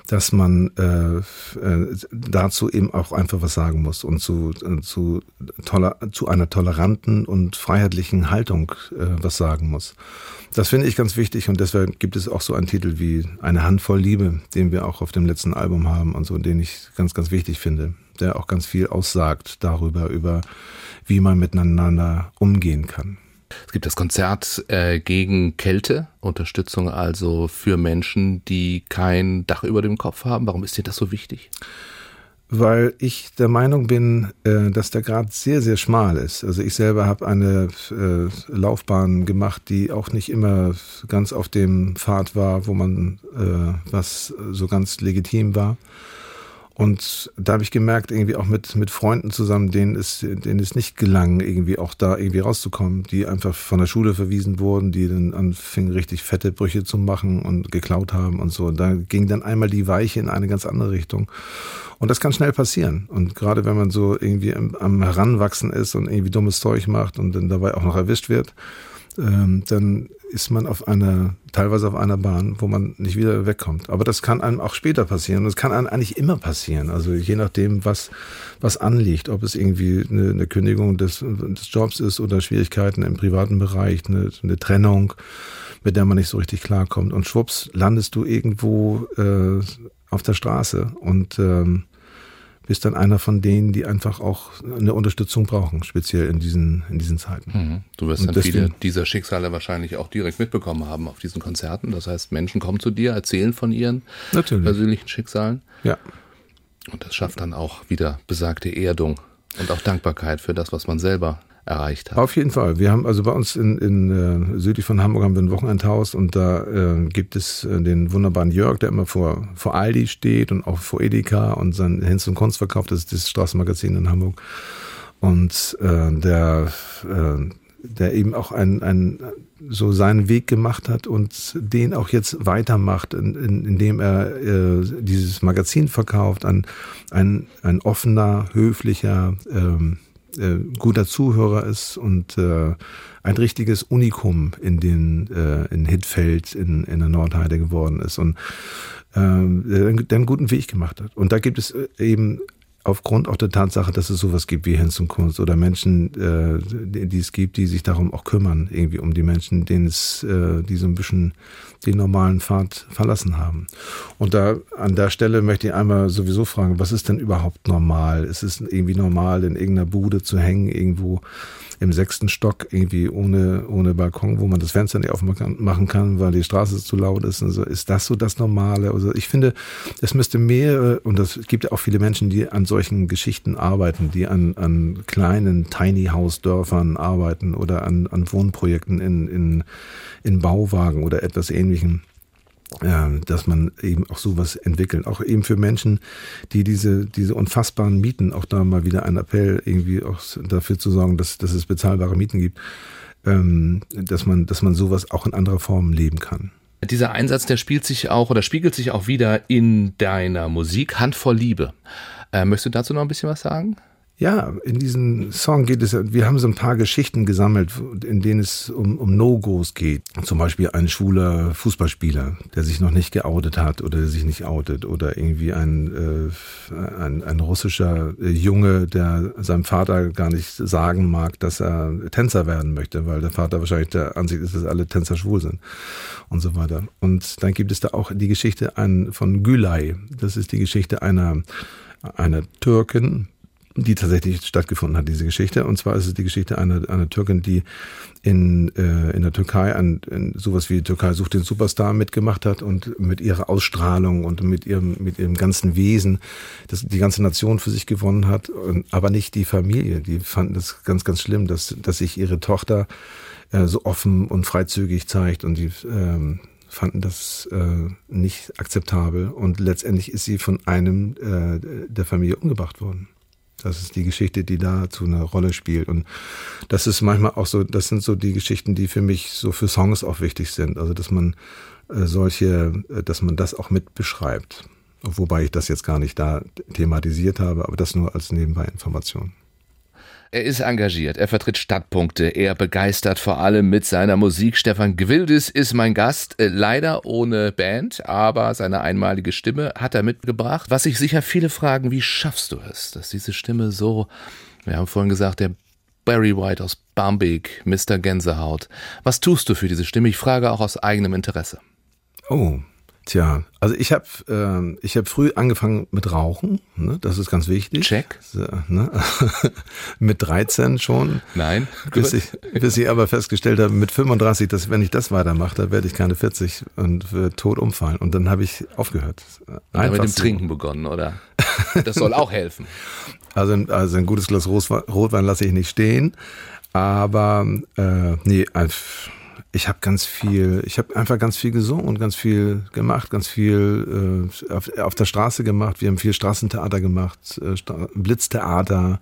dass man äh, äh, dazu eben auch einfach was sagen muss und zu, äh, zu, toller, zu einer toleranten und freiheitlichen Haltung äh, was sagen muss. Das finde ich ganz wichtig und deshalb gibt es auch so einen Titel wie Eine Handvoll Liebe, den wir auch auf dem letzten Album haben und so, den ich ganz, ganz wichtig finde, der auch ganz viel aussagt darüber, über wie man miteinander umgehen kann. Es gibt das Konzert äh, gegen Kälte, Unterstützung also für Menschen, die kein Dach über dem Kopf haben. Warum ist dir das so wichtig? Weil ich der Meinung bin, äh, dass der Grad sehr, sehr schmal ist. Also ich selber habe eine äh, Laufbahn gemacht, die auch nicht immer ganz auf dem Pfad war, wo man äh, was so ganz legitim war. Und da habe ich gemerkt, irgendwie auch mit, mit Freunden zusammen, denen es, denen es nicht gelang, irgendwie auch da irgendwie rauszukommen, die einfach von der Schule verwiesen wurden, die dann anfingen, richtig fette Brüche zu machen und geklaut haben und so. Da ging dann einmal die Weiche in eine ganz andere Richtung. Und das kann schnell passieren. Und gerade wenn man so irgendwie am, am Heranwachsen ist und irgendwie dummes Zeug macht und dann dabei auch noch erwischt wird, ähm, dann ist man auf einer, teilweise auf einer Bahn, wo man nicht wieder wegkommt. Aber das kann einem auch später passieren. Das kann einem eigentlich immer passieren. Also je nachdem, was, was anliegt, ob es irgendwie eine, eine Kündigung des, des Jobs ist oder Schwierigkeiten im privaten Bereich, eine, eine Trennung, mit der man nicht so richtig klarkommt. Und schwupps, landest du irgendwo äh, auf der Straße und ähm, bist dann einer von denen, die einfach auch eine Unterstützung brauchen, speziell in diesen, in diesen Zeiten. Mhm. Du wirst dann viele dieser Schicksale wahrscheinlich auch direkt mitbekommen haben auf diesen Konzerten. Das heißt, Menschen kommen zu dir, erzählen von ihren Natürlich. persönlichen Schicksalen. Ja. Und das schafft dann auch wieder besagte Erdung und auch Dankbarkeit für das, was man selber erreicht hat. Auf jeden Fall. Wir haben also bei uns in, in äh, südlich von Hamburg haben wir ein Wochenendhaus und da äh, gibt es äh, den wunderbaren Jörg, der immer vor, vor Aldi steht und auch vor Edeka und sein Hinz und Kunst verkauft. Das ist das Straßenmagazin in Hamburg. Und äh, der, äh, der eben auch ein, ein, so seinen Weg gemacht hat und den auch jetzt weitermacht, in, in, indem er äh, dieses Magazin verkauft, ein, ein, ein offener, höflicher, ähm, äh, guter Zuhörer ist und äh, ein richtiges Unikum in den äh, in Hitfeld in, in der Nordheide geworden ist und äh, der, der einen guten Weg gemacht hat. Und da gibt es äh, eben aufgrund auch der Tatsache, dass es sowas gibt wie Hinz und Kunst oder Menschen, äh, die, die, es gibt, die sich darum auch kümmern, irgendwie um die Menschen, denen es, äh, die so ein bisschen den normalen Pfad verlassen haben. Und da an der Stelle möchte ich einmal sowieso fragen, was ist denn überhaupt normal? Ist es irgendwie normal, in irgendeiner Bude zu hängen, irgendwo im sechsten Stock, irgendwie ohne, ohne Balkon, wo man das Fenster nicht aufmachen kann, weil die Straße zu laut ist und so? Ist das so das Normale? Also ich finde, es müsste mehr, und es gibt auch viele Menschen, die an solchen Geschichten arbeiten, die an, an kleinen Tiny House Dörfern arbeiten oder an, an Wohnprojekten in, in, in Bauwagen oder etwas ähnlichem dass man eben auch sowas entwickelt. Auch eben für Menschen, die diese, diese unfassbaren Mieten, auch da mal wieder ein Appell, irgendwie auch dafür zu sorgen, dass, dass es bezahlbare Mieten gibt, ähm, dass man, dass man sowas auch in anderer Form leben kann. Dieser Einsatz, der spielt sich auch oder spiegelt sich auch wieder in deiner Musik Hand vor Liebe. Äh, möchtest du dazu noch ein bisschen was sagen? Ja, in diesem Song geht es, wir haben so ein paar Geschichten gesammelt, in denen es um, um No-Gos geht. Zum Beispiel ein schwuler Fußballspieler, der sich noch nicht geoutet hat oder der sich nicht outet. Oder irgendwie ein, äh, ein, ein russischer Junge, der seinem Vater gar nicht sagen mag, dass er Tänzer werden möchte, weil der Vater wahrscheinlich der Ansicht ist, dass alle Tänzer schwul sind und so weiter. Und dann gibt es da auch die Geschichte von Gülay. Das ist die Geschichte einer, einer Türkin, die tatsächlich stattgefunden hat, diese Geschichte. Und zwar ist es die Geschichte einer, einer Türkin, die in, äh, in der Türkei an in sowas wie Türkei sucht den Superstar mitgemacht hat und mit ihrer Ausstrahlung und mit ihrem, mit ihrem ganzen Wesen das, die ganze Nation für sich gewonnen hat, und, aber nicht die Familie. Die fanden das ganz, ganz schlimm, dass, dass sich ihre Tochter äh, so offen und freizügig zeigt und die ähm, fanden das äh, nicht akzeptabel und letztendlich ist sie von einem äh, der Familie umgebracht worden. Das ist die Geschichte, die dazu eine Rolle spielt. Und das ist manchmal auch so, das sind so die Geschichten, die für mich so für Songs auch wichtig sind. Also, dass man äh, solche, äh, dass man das auch mit beschreibt. Wobei ich das jetzt gar nicht da thematisiert habe, aber das nur als Nebenbei-Information. Er ist engagiert, er vertritt Stadtpunkte, er begeistert vor allem mit seiner Musik. Stefan Gwildis ist mein Gast, äh, leider ohne Band, aber seine einmalige Stimme hat er mitgebracht. Was sich sicher viele fragen, wie schaffst du es, dass diese Stimme so, wir haben vorhin gesagt, der Barry White aus Barmbek, Mr. Gänsehaut. Was tust du für diese Stimme? Ich frage auch aus eigenem Interesse. Oh, Tja, also ich habe äh, ich habe früh angefangen mit Rauchen, ne? das ist ganz wichtig. Check. So, ne? mit 13 schon. Nein. Bis ich, bis ich aber festgestellt habe, mit 35, dass wenn ich das weitermache, dann werde ich keine 40 und wird tot umfallen. Und dann habe ich aufgehört. Einfach mit dem so. Trinken begonnen, oder? Das soll auch helfen. Also, also ein gutes Glas Rotwein, lasse ich nicht stehen. Aber äh, nee, ich habe ganz viel, ich habe einfach ganz viel gesungen und ganz viel gemacht, ganz viel äh, auf, auf, der Straße gemacht. Wir haben viel Straßentheater gemacht, äh, Blitztheater,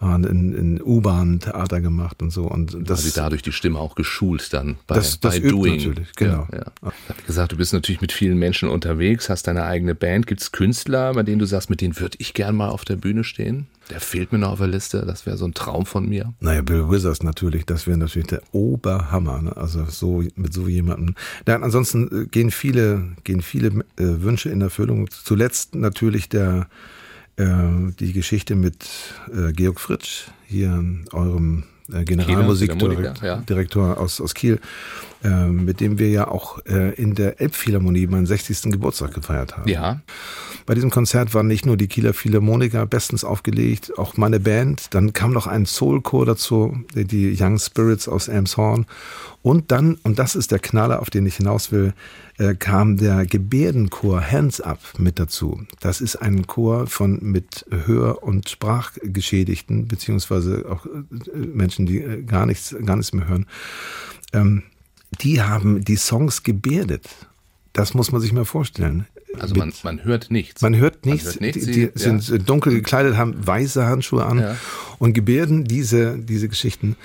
waren in, in U-Bahn-Theater gemacht und so. Und das Quasi dadurch die Stimme auch geschult dann bei, das, das bei Doing. Natürlich, genau. Ja, ja. Ich habe gesagt, du bist natürlich mit vielen Menschen unterwegs, hast deine eigene Band. Gibt es Künstler, bei denen du sagst, mit denen würde ich gern mal auf der Bühne stehen? Der fehlt mir noch auf der Liste. Das wäre so ein Traum von mir. Naja, Bill Withers natürlich. Das wäre natürlich der Oberhammer. Ne? Also so mit so jemandem. Ja, ansonsten äh, gehen viele, gehen viele äh, Wünsche in Erfüllung. Zuletzt natürlich der die Geschichte mit äh, Georg Fritsch, hier eurem äh, Generalmusikdirektor ja. aus, aus Kiel, äh, mit dem wir ja auch äh, in der Elbphilharmonie meinen 60. Geburtstag gefeiert haben. Ja. Bei diesem Konzert waren nicht nur die Kieler Philharmoniker bestens aufgelegt, auch meine Band. Dann kam noch ein Soulchor dazu, die Young Spirits aus Elmshorn. Und dann, und das ist der Knaller, auf den ich hinaus will, äh, kam der Gebärdenchor Hands Up mit dazu. Das ist ein Chor von mit Hör- und Sprachgeschädigten, beziehungsweise auch äh, Menschen, die äh, gar nichts, gar nichts mehr hören. Ähm, die haben die Songs gebärdet. Das muss man sich mal vorstellen. Also man, man hört nichts. Man hört nichts. Man hört nichts die, die sind ja. dunkel gekleidet, haben weiße Handschuhe an ja. und gebärden diese, diese Geschichten.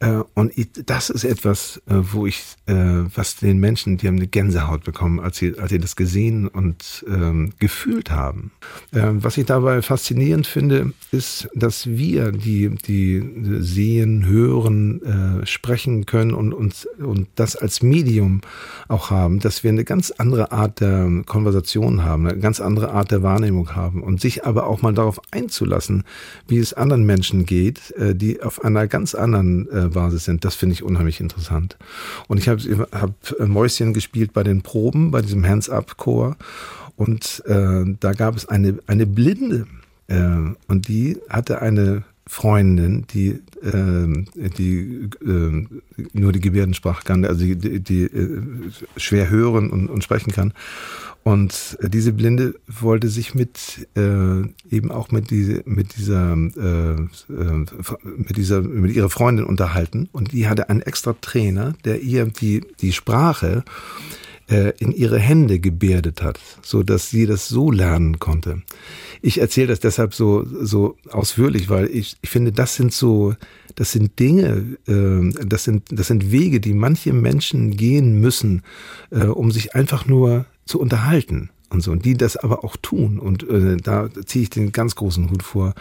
Äh, und das ist etwas, äh, wo ich, äh, was den Menschen, die haben eine Gänsehaut bekommen, als sie, als sie das gesehen und ähm, gefühlt haben. Was ich dabei faszinierend finde, ist, dass wir, die, die sehen, hören, sprechen können und, und, und das als Medium auch haben, dass wir eine ganz andere Art der Konversation haben, eine ganz andere Art der Wahrnehmung haben und sich aber auch mal darauf einzulassen, wie es anderen Menschen geht, die auf einer ganz anderen Basis sind. Das finde ich unheimlich interessant. Und ich habe hab Mäuschen gespielt bei den Proben, bei diesem Hands-Up-Chor. Und äh, da gab es eine, eine Blinde. Äh, und die hatte eine Freundin, die, äh, die äh, nur die Gebärdensprache kann, also die, die, die äh, schwer hören und, und sprechen kann. Und äh, diese Blinde wollte sich mit äh, eben auch mit diese mit dieser äh, äh, mit dieser mit ihrer Freundin unterhalten und die hatte einen extra Trainer, der ihr die die Sprache äh, in ihre Hände gebärdet hat, so dass sie das so lernen konnte. Ich erzähle das deshalb so so ausführlich, weil ich, ich finde, das sind so das sind Dinge, äh, das sind das sind Wege, die manche Menschen gehen müssen, äh, um sich einfach nur zu unterhalten und so. Und die das aber auch tun. Und äh, da ziehe ich den ganz großen Hut vor,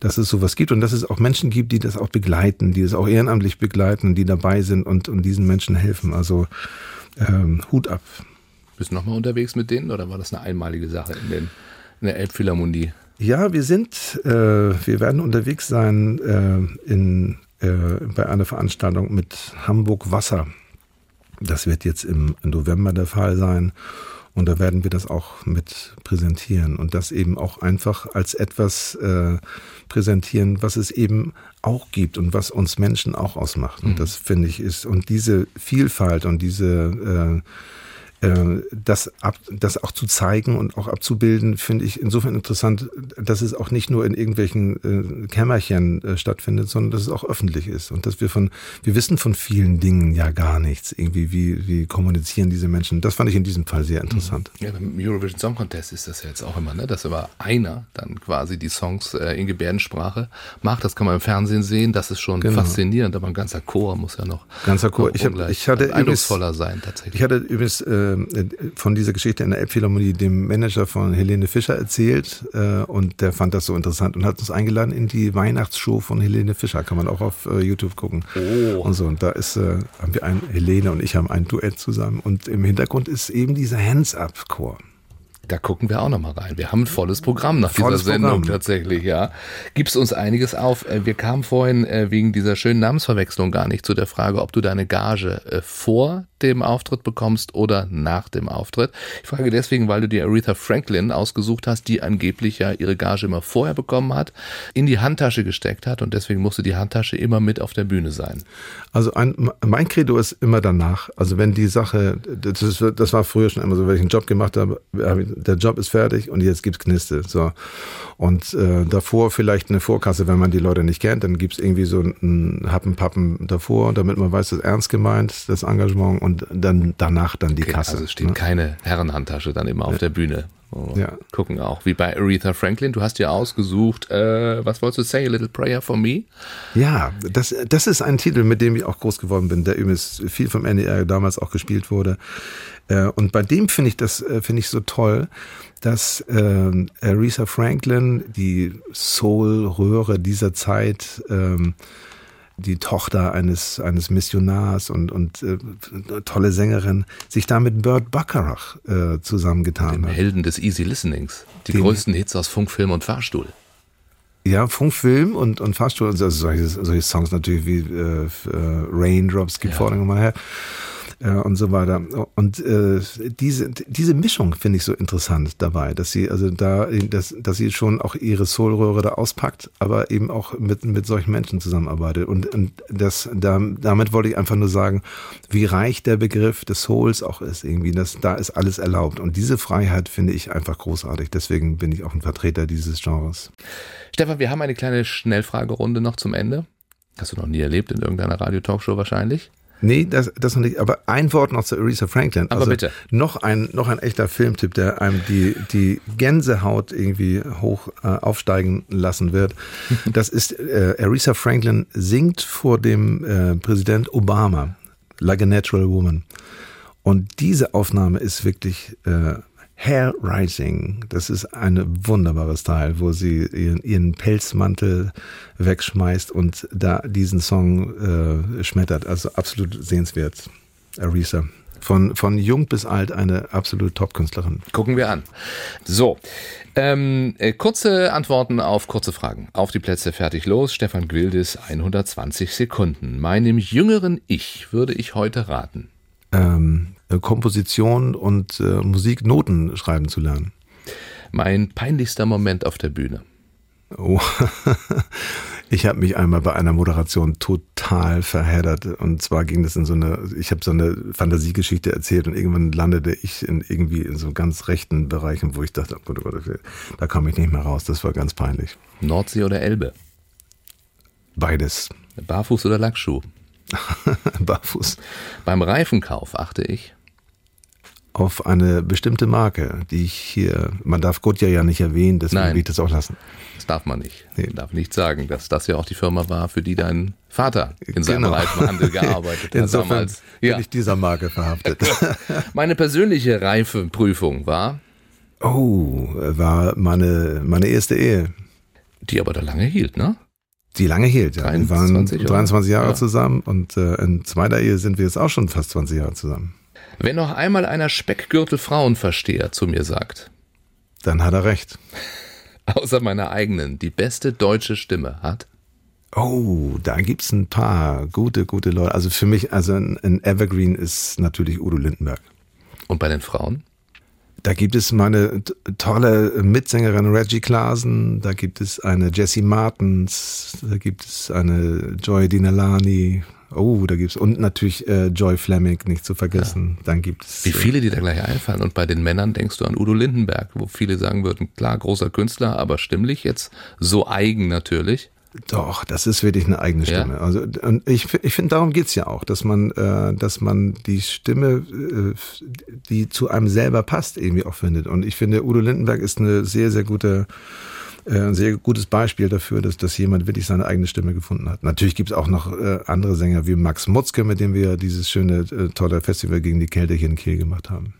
dass es sowas gibt und dass es auch Menschen gibt, die das auch begleiten, die das auch ehrenamtlich begleiten, die dabei sind und, und diesen Menschen helfen. Also ähm, Hut ab. Bist du nochmal unterwegs mit denen oder war das eine einmalige Sache in, den, in der Elbphilharmonie? Ja, wir sind, äh, wir werden unterwegs sein äh, in, äh, bei einer Veranstaltung mit Hamburg Wasser. Das wird jetzt im November der Fall sein. Und da werden wir das auch mit präsentieren und das eben auch einfach als etwas äh, präsentieren, was es eben auch gibt und was uns Menschen auch ausmacht. Und mhm. das finde ich ist, und diese Vielfalt und diese äh, äh, das, ab, das auch zu zeigen und auch abzubilden, finde ich insofern interessant, dass es auch nicht nur in irgendwelchen äh, Kämmerchen äh, stattfindet, sondern dass es auch öffentlich ist und dass wir von, wir wissen von vielen Dingen ja gar nichts. Irgendwie, wie, wie kommunizieren diese Menschen? Das fand ich in diesem Fall sehr interessant. Ja, beim Eurovision Song Contest ist das ja jetzt auch immer, ne? dass aber einer dann quasi die Songs äh, in Gebärdensprache macht. Das kann man im Fernsehen sehen. Das ist schon genau. faszinierend, aber ein ganzer Chor muss ja noch ganzer Chor. Ich, hab, ich hatte eindrucksvoller sein tatsächlich. Ich hatte übrigens äh, äh, von dieser Geschichte in der Elbphilharmonie dem Manager von Helene Fischer erzählt äh, und der fand das so interessant und hat uns eingeladen in die Weihnachtsshow von Helene Fischer. Kann man auch auf äh, YouTube gucken. Oh. Und so. Und da ist, äh, haben wir ein, Helene und ich haben ein Duett zusammen. Und im Hintergrund ist eben dieser Hands-Up-Chor. Da gucken wir auch noch mal rein. Wir haben ein volles Programm nach volles dieser Sendung Programm. tatsächlich, ja. Gibst uns einiges auf. Äh, wir kamen vorhin äh, wegen dieser schönen Namensverwechslung gar nicht zu der Frage, ob du deine Gage vor dem Auftritt bekommst oder nach dem Auftritt. Ich frage deswegen, weil du die Aretha Franklin ausgesucht hast, die angeblich ja ihre Gage immer vorher bekommen hat, in die Handtasche gesteckt hat und deswegen musste die Handtasche immer mit auf der Bühne sein. Also ein, mein Credo ist immer danach. Also wenn die Sache, das, das war früher schon immer so, wenn ich einen Job gemacht habe, der Job ist fertig und jetzt gibt's Kniste. So. Und äh, davor vielleicht eine Vorkasse, wenn man die Leute nicht kennt, dann gibt's irgendwie so einen Happen-Pappen davor, damit man weiß, das ist ernst gemeint, das Engagement und dann danach dann die okay, Kasse. Also es steht ne? keine Herrenhandtasche dann immer auf der Bühne. Oh, ja. Gucken auch. Wie bei Aretha Franklin. Du hast ja ausgesucht, äh, was wolltest du say? A Little Prayer for Me? Ja, das, das ist ein Titel, mit dem ich auch groß geworden bin, der übrigens viel vom NDR damals auch gespielt wurde. Äh, und bei dem finde ich das, äh, finde ich so toll, dass äh, Aretha Franklin, die Soul-Röhre dieser Zeit, ähm, die Tochter eines, eines Missionars und, und äh, tolle Sängerin, sich da mit Burt Bacharach äh, zusammengetan Dem hat. Helden des Easy Listenings. Die Den, größten Hits aus Funk, Film und Fahrstuhl. Ja, Funkfilm und, und Fahrstuhl, also solche, solche Songs natürlich wie äh, äh Raindrops, Keep ja. Falling on My Head äh, und so weiter. Und äh, diese, diese Mischung finde ich so interessant dabei, dass sie also da, dass, dass sie schon auch ihre Soulröhre da auspackt, aber eben auch mit, mit solchen Menschen zusammenarbeitet. Und, und das, da, damit wollte ich einfach nur sagen, wie reich der Begriff des Souls auch ist irgendwie. Das, da ist alles erlaubt. Und diese Freiheit finde ich einfach großartig. Deswegen bin ich auch ein Vertreter dieses Genres. Stefan, wir haben eine kleine Schnellfragerunde noch zum Ende. Hast du noch nie erlebt in irgendeiner Radio-Talkshow wahrscheinlich? Nee, das, das noch nicht. Aber ein Wort noch zu Aretha Franklin. Aber also bitte. Noch ein, noch ein echter Filmtipp, der einem die, die Gänsehaut irgendwie hoch äh, aufsteigen lassen wird. Das ist, äh, Aretha Franklin singt vor dem äh, Präsident Obama, Like a Natural Woman. Und diese Aufnahme ist wirklich äh, Hair Rising. Das ist ein wunderbares Teil, wo sie ihren, ihren Pelzmantel wegschmeißt und da diesen Song äh, schmettert. Also absolut sehenswert. Arisa. Von, von jung bis alt eine absolute Top-Künstlerin. Gucken wir an. So, ähm, äh, kurze Antworten auf kurze Fragen. Auf die Plätze fertig los. Stefan Gwildis, 120 Sekunden. Meinem jüngeren Ich würde ich heute raten. Ähm, äh, Komposition und äh, Musiknoten schreiben zu lernen. Mein peinlichster Moment auf der Bühne. Oh. ich habe mich einmal bei einer Moderation total verheddert. Und zwar ging das in so eine, ich habe so eine Fantasiegeschichte erzählt und irgendwann landete ich in irgendwie in so ganz rechten Bereichen, wo ich dachte, oh Gott, oh Gott, da komme ich nicht mehr raus. Das war ganz peinlich. Nordsee oder Elbe? Beides. Barfuß oder Lackschuh? Barfuß. Beim Reifenkauf achte ich auf eine bestimmte Marke, die ich hier, man darf Gott ja nicht erwähnen, deswegen Nein, will ich das auch lassen. Das darf man nicht. Nee. Man darf nicht sagen, dass das ja auch die Firma war, für die dein Vater in seinem genau. Reifenhandel gearbeitet hat. Insofern damals. bin ja. ich dieser Marke verhaftet. meine persönliche Reifeprüfung war? Oh, war meine, meine erste Ehe. Die aber da lange hielt, ne? Die lange hielt, ja. 23, wir waren 23 Jahre ja. zusammen und äh, in zweiter Ehe sind wir jetzt auch schon fast 20 Jahre zusammen. Wenn noch einmal einer Speckgürtel Frauenversteher zu mir sagt, dann hat er recht. Außer meiner eigenen, die beste deutsche Stimme hat. Oh, da gibt's ein paar gute, gute Leute. Also für mich, also ein Evergreen ist natürlich Udo Lindenberg. Und bei den Frauen? Da gibt es meine tolle Mitsängerin Reggie Klaasen, da gibt es eine Jessie Martens, da gibt es eine Joy Dinalani, Oh, da gibt's und natürlich äh, Joy Fleming nicht zu vergessen. Ja. Dann gibt es wie viele, die da gleich einfallen. Und bei den Männern denkst du an Udo Lindenberg, wo viele sagen würden, klar großer Künstler, aber stimmlich jetzt so eigen natürlich. Doch, das ist wirklich eine eigene Stimme. Ja. Also und ich, ich finde, darum geht's ja auch, dass man, äh, dass man die Stimme, äh, die zu einem selber passt, irgendwie auch findet. Und ich finde, Udo Lindenberg ist eine sehr, sehr gute äh, ein sehr gutes Beispiel dafür, dass, dass jemand wirklich seine eigene Stimme gefunden hat. Natürlich gibt es auch noch äh, andere Sänger wie Max Mutzke, mit dem wir dieses schöne, äh, tolle Festival gegen die Kälte hier in Kiel gemacht haben.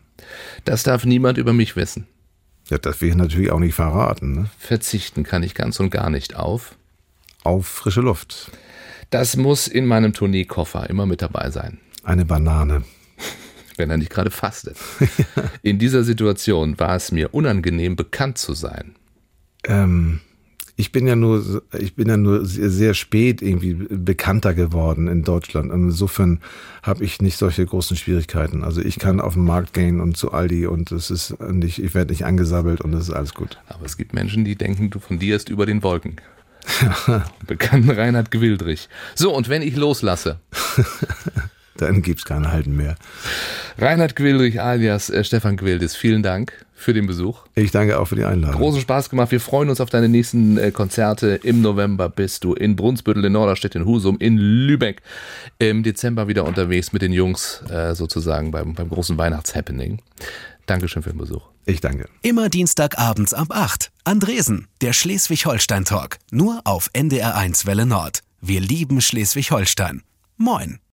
Das darf niemand über mich wissen. Ja, das will ich natürlich auch nicht verraten. Ne? Verzichten kann ich ganz und gar nicht auf. Auf frische Luft. Das muss in meinem Tourneekoffer immer mit dabei sein. Eine Banane. Wenn er nicht gerade fastet. In dieser Situation war es mir unangenehm, bekannt zu sein. Ähm, Ich bin ja nur, ich bin ja nur sehr spät irgendwie bekannter geworden in Deutschland. Insofern habe ich nicht solche großen Schwierigkeiten. Also ich kann auf den Markt gehen und zu Aldi und es ist nicht, ich werde nicht angesabbelt und es ist alles gut. Aber es gibt Menschen, die denken, du von dir ist über den Wolken. Bekannten Reinhard Gwildrich. So, und wenn ich loslasse. Dann gibt es keine Halten mehr. Reinhard Gwildrich alias äh, Stefan Gwildis, vielen Dank für den Besuch. Ich danke auch für die Einladung. Großen Spaß gemacht. Wir freuen uns auf deine nächsten äh, Konzerte. Im November bist du in Brunsbüttel, in Norderstedt, in Husum, in Lübeck. Im Dezember wieder unterwegs mit den Jungs äh, sozusagen beim, beim großen Weihnachtshappening. Dankeschön für den Besuch. Ich danke. Immer Dienstagabends ab 8. Andresen, der Schleswig-Holstein-Talk. Nur auf NDR1 Welle Nord. Wir lieben Schleswig-Holstein. Moin.